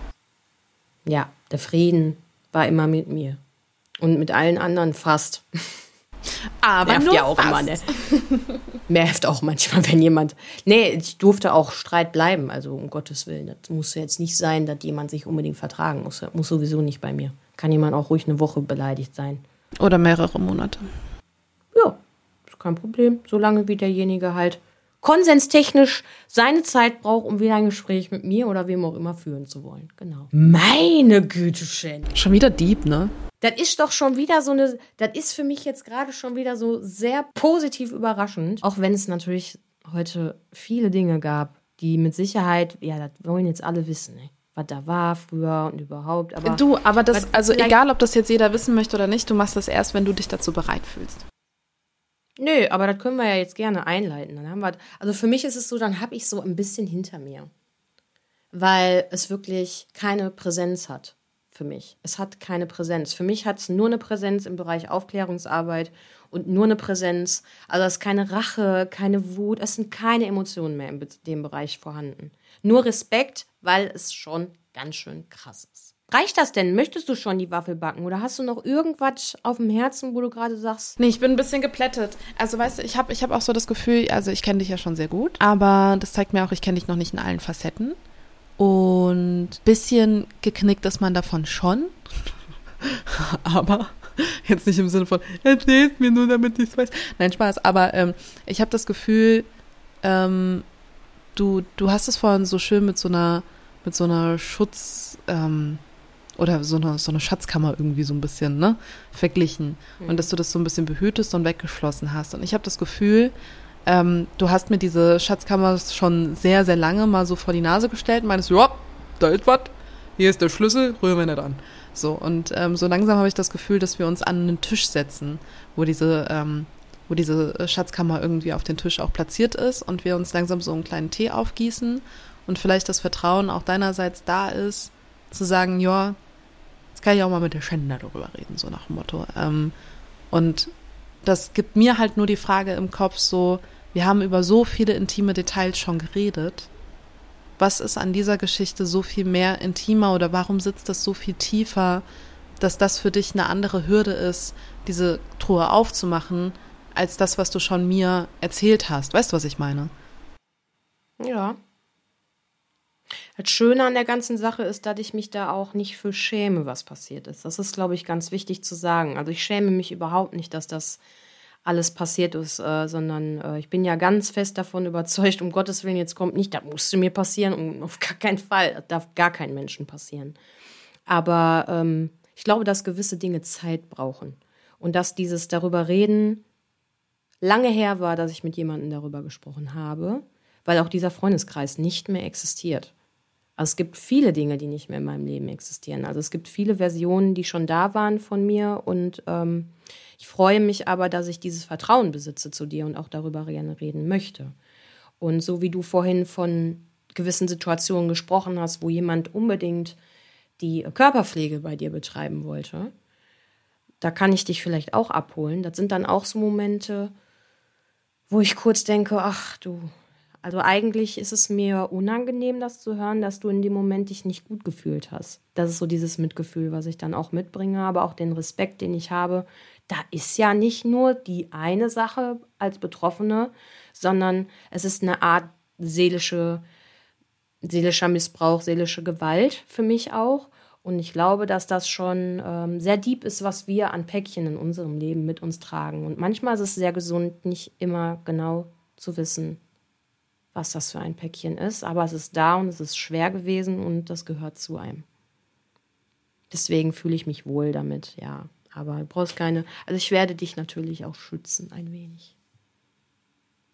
Ja, der Frieden war immer mit mir. Und mit allen anderen fast. Aber Nervt ja auch immer, ne? Nervt auch manchmal, wenn jemand. Nee, ich durfte auch Streit bleiben, also um Gottes Willen. Das muss ja jetzt nicht sein, dass jemand sich unbedingt vertragen muss. Das muss sowieso nicht bei mir. Kann jemand auch ruhig eine Woche beleidigt sein. Oder mehrere Monate. Ja, ist kein Problem. Solange wie derjenige halt konsenstechnisch seine Zeit braucht, um wieder ein Gespräch mit mir oder wem auch immer führen zu wollen. Genau. Meine Güte, Shen. Schon wieder Dieb, ne? Das ist doch schon wieder so eine, das ist für mich jetzt gerade schon wieder so sehr positiv überraschend. Auch wenn es natürlich heute viele Dinge gab, die mit Sicherheit, ja, das wollen jetzt alle wissen, ne? was da war früher und überhaupt. Aber du, aber das, also egal, ob das jetzt jeder wissen möchte oder nicht, du machst das erst, wenn du dich dazu bereit fühlst. Nö, aber das können wir ja jetzt gerne einleiten. Dann haben wir, also für mich ist es so, dann habe ich so ein bisschen hinter mir. Weil es wirklich keine Präsenz hat für mich. Es hat keine Präsenz. Für mich hat es nur eine Präsenz im Bereich Aufklärungsarbeit und nur eine Präsenz. Also es ist keine Rache, keine Wut, es sind keine Emotionen mehr in dem Bereich vorhanden. Nur Respekt, weil es schon ganz schön krass ist. Reicht das denn? Möchtest du schon die Waffel backen oder hast du noch irgendwas auf dem Herzen, wo du gerade sagst? Nee, ich bin ein bisschen geplättet. Also weißt du, ich habe ich hab auch so das Gefühl, also ich kenne dich ja schon sehr gut, aber das zeigt mir auch, ich kenne dich noch nicht in allen Facetten. Und bisschen geknickt ist man davon schon. aber jetzt nicht im Sinne von, erzähl's mir nur, damit ich es weiß. Nein, Spaß. Aber ähm, ich habe das Gefühl, ähm, du, du hast es vorhin so schön mit so einer, mit so einer Schutz, ähm, oder so eine, so eine Schatzkammer irgendwie so ein bisschen, ne, verglichen. Mhm. Und dass du das so ein bisschen behütest und weggeschlossen hast. Und ich habe das Gefühl, ähm, du hast mir diese Schatzkammer schon sehr, sehr lange mal so vor die Nase gestellt und meinst, ja, da ist was, hier ist der Schlüssel, rühren wir nicht an. So, und ähm, so langsam habe ich das Gefühl, dass wir uns an einen Tisch setzen, wo diese, ähm, wo diese Schatzkammer irgendwie auf den Tisch auch platziert ist und wir uns langsam so einen kleinen Tee aufgießen und vielleicht das Vertrauen auch deinerseits da ist, zu sagen, ja, jetzt kann ich auch mal mit der Schänder darüber reden, so nach dem Motto. Ähm, und das gibt mir halt nur die Frage im Kopf so, wir haben über so viele intime Details schon geredet. Was ist an dieser Geschichte so viel mehr intimer oder warum sitzt das so viel tiefer, dass das für dich eine andere Hürde ist, diese Truhe aufzumachen, als das, was du schon mir erzählt hast? Weißt du, was ich meine? Ja. Das Schöne an der ganzen Sache ist, dass ich mich da auch nicht für schäme, was passiert ist. Das ist, glaube ich, ganz wichtig zu sagen. Also ich schäme mich überhaupt nicht, dass das alles passiert ist, äh, sondern äh, ich bin ja ganz fest davon überzeugt, um Gottes Willen, jetzt kommt nicht, das musste mir passieren und auf gar keinen Fall, das darf gar keinem Menschen passieren. Aber ähm, ich glaube, dass gewisse Dinge Zeit brauchen und dass dieses darüber reden lange her war, dass ich mit jemandem darüber gesprochen habe, weil auch dieser Freundeskreis nicht mehr existiert. Also es gibt viele Dinge, die nicht mehr in meinem Leben existieren. Also es gibt viele Versionen, die schon da waren von mir und ähm, ich freue mich aber, dass ich dieses Vertrauen besitze zu dir und auch darüber gerne reden möchte. Und so wie du vorhin von gewissen Situationen gesprochen hast, wo jemand unbedingt die Körperpflege bei dir betreiben wollte, da kann ich dich vielleicht auch abholen. Das sind dann auch so Momente, wo ich kurz denke, ach du, also eigentlich ist es mir unangenehm, das zu hören, dass du in dem Moment dich nicht gut gefühlt hast. Das ist so dieses Mitgefühl, was ich dann auch mitbringe, aber auch den Respekt, den ich habe. Da ist ja nicht nur die eine Sache als Betroffene, sondern es ist eine Art seelische, seelischer Missbrauch, seelische Gewalt für mich auch. Und ich glaube, dass das schon ähm, sehr deep ist, was wir an Päckchen in unserem Leben mit uns tragen. Und manchmal ist es sehr gesund, nicht immer genau zu wissen, was das für ein Päckchen ist, aber es ist da und es ist schwer gewesen und das gehört zu einem. Deswegen fühle ich mich wohl damit, ja. Aber du brauchst keine. Also ich werde dich natürlich auch schützen, ein wenig.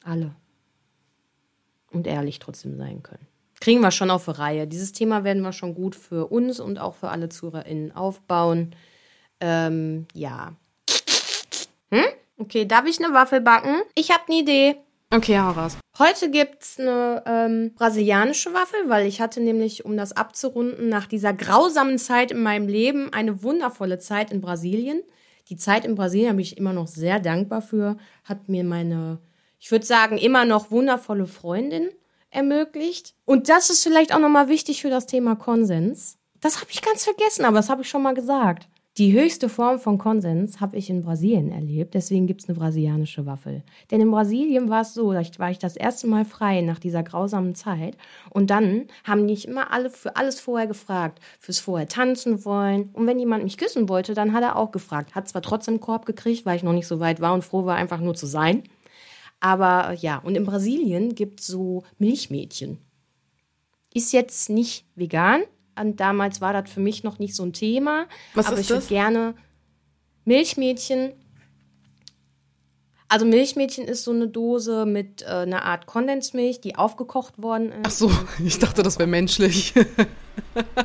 Alle. Und ehrlich trotzdem sein können. Kriegen wir schon auf eine Reihe. Dieses Thema werden wir schon gut für uns und auch für alle ZuhörerInnen aufbauen. Ähm, ja. Hm? Okay, darf ich eine Waffel backen? Ich habe eine Idee. Okay, hau raus. Heute gibt's eine ähm, brasilianische Waffel, weil ich hatte nämlich, um das abzurunden, nach dieser grausamen Zeit in meinem Leben eine wundervolle Zeit in Brasilien. Die Zeit in Brasilien bin ich immer noch sehr dankbar für. Hat mir meine, ich würde sagen, immer noch wundervolle Freundin ermöglicht. Und das ist vielleicht auch nochmal wichtig für das Thema Konsens. Das habe ich ganz vergessen, aber das habe ich schon mal gesagt. Die höchste Form von Konsens habe ich in Brasilien erlebt, deswegen gibt es eine brasilianische Waffel. Denn in Brasilien war es so, da war ich das erste Mal frei nach dieser grausamen Zeit und dann haben mich immer alle für alles vorher gefragt, fürs vorher tanzen wollen und wenn jemand mich küssen wollte, dann hat er auch gefragt. Hat zwar trotzdem Korb gekriegt, weil ich noch nicht so weit war und froh war, einfach nur zu sein. Aber ja, und in Brasilien gibt es so Milchmädchen. Ist jetzt nicht vegan, und damals war das für mich noch nicht so ein Thema. Was aber ist ich würde gerne Milchmädchen. Also Milchmädchen ist so eine Dose mit äh, einer Art Kondensmilch, die aufgekocht worden ist. Ach so, ich dachte, das wäre menschlich.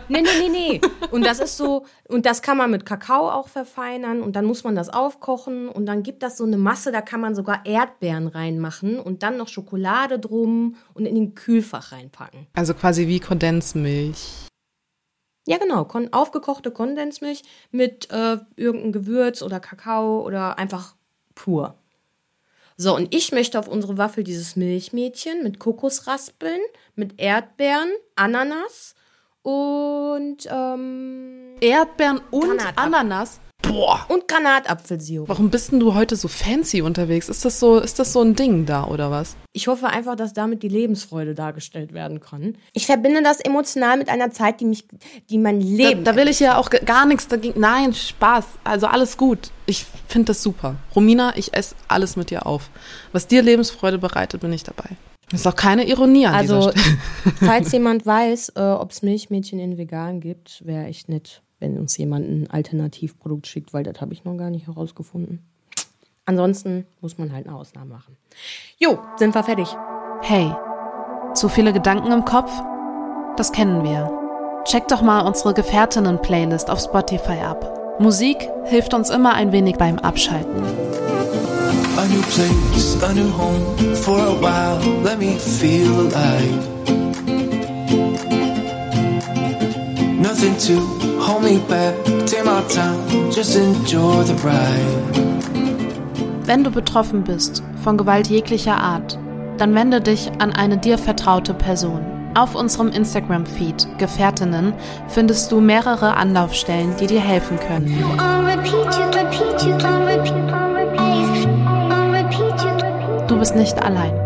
Nee, nee, nee, nee. Und das ist so, und das kann man mit Kakao auch verfeinern und dann muss man das aufkochen und dann gibt das so eine Masse, da kann man sogar Erdbeeren reinmachen und dann noch Schokolade drum und in den Kühlfach reinpacken. Also quasi wie Kondensmilch. Ja, genau. Aufgekochte Kondensmilch mit äh, irgendeinem Gewürz oder Kakao oder einfach pur. So, und ich möchte auf unsere Waffel dieses Milchmädchen mit Kokosraspeln, mit Erdbeeren, Ananas und ähm, Erdbeeren und Granatapfel. Ananas. Boah. und Granatapfelsirup. Warum bist denn du heute so fancy unterwegs? Ist das so, ist das so ein Ding da oder was? Ich hoffe einfach, dass damit die Lebensfreude dargestellt werden kann. Ich verbinde das emotional mit einer Zeit, die mich, die mein Da, Leben. da will ich ja auch gar nichts dagegen. Nein, Spaß. Also alles gut. Ich finde das super. Romina, ich esse alles mit dir auf. Was dir Lebensfreude bereitet, bin ich dabei. Das ist auch keine Ironie an also, dieser Stelle. falls jemand weiß, äh, ob es Milchmädchen in vegan gibt, wäre echt nett, wenn uns jemand ein Alternativprodukt schickt, weil das habe ich noch gar nicht herausgefunden. Ansonsten muss man halt eine Ausnahme machen. Jo, sind wir fertig. Hey, zu viele Gedanken im Kopf? Das kennen wir. Check doch mal unsere Gefährtinnen-Playlist auf Spotify ab. Musik hilft uns immer ein wenig beim Abschalten. A new place, a new home for a while. Let me feel alive. Nothing to hold me back. Take my time, just enjoy the ride. Wenn du betroffen bist von Gewalt jeglicher Art, dann wende dich an eine dir vertraute Person. Auf unserem Instagram-Feed Gefährtinnen findest du mehrere Anlaufstellen, die dir helfen können. Du bist nicht allein.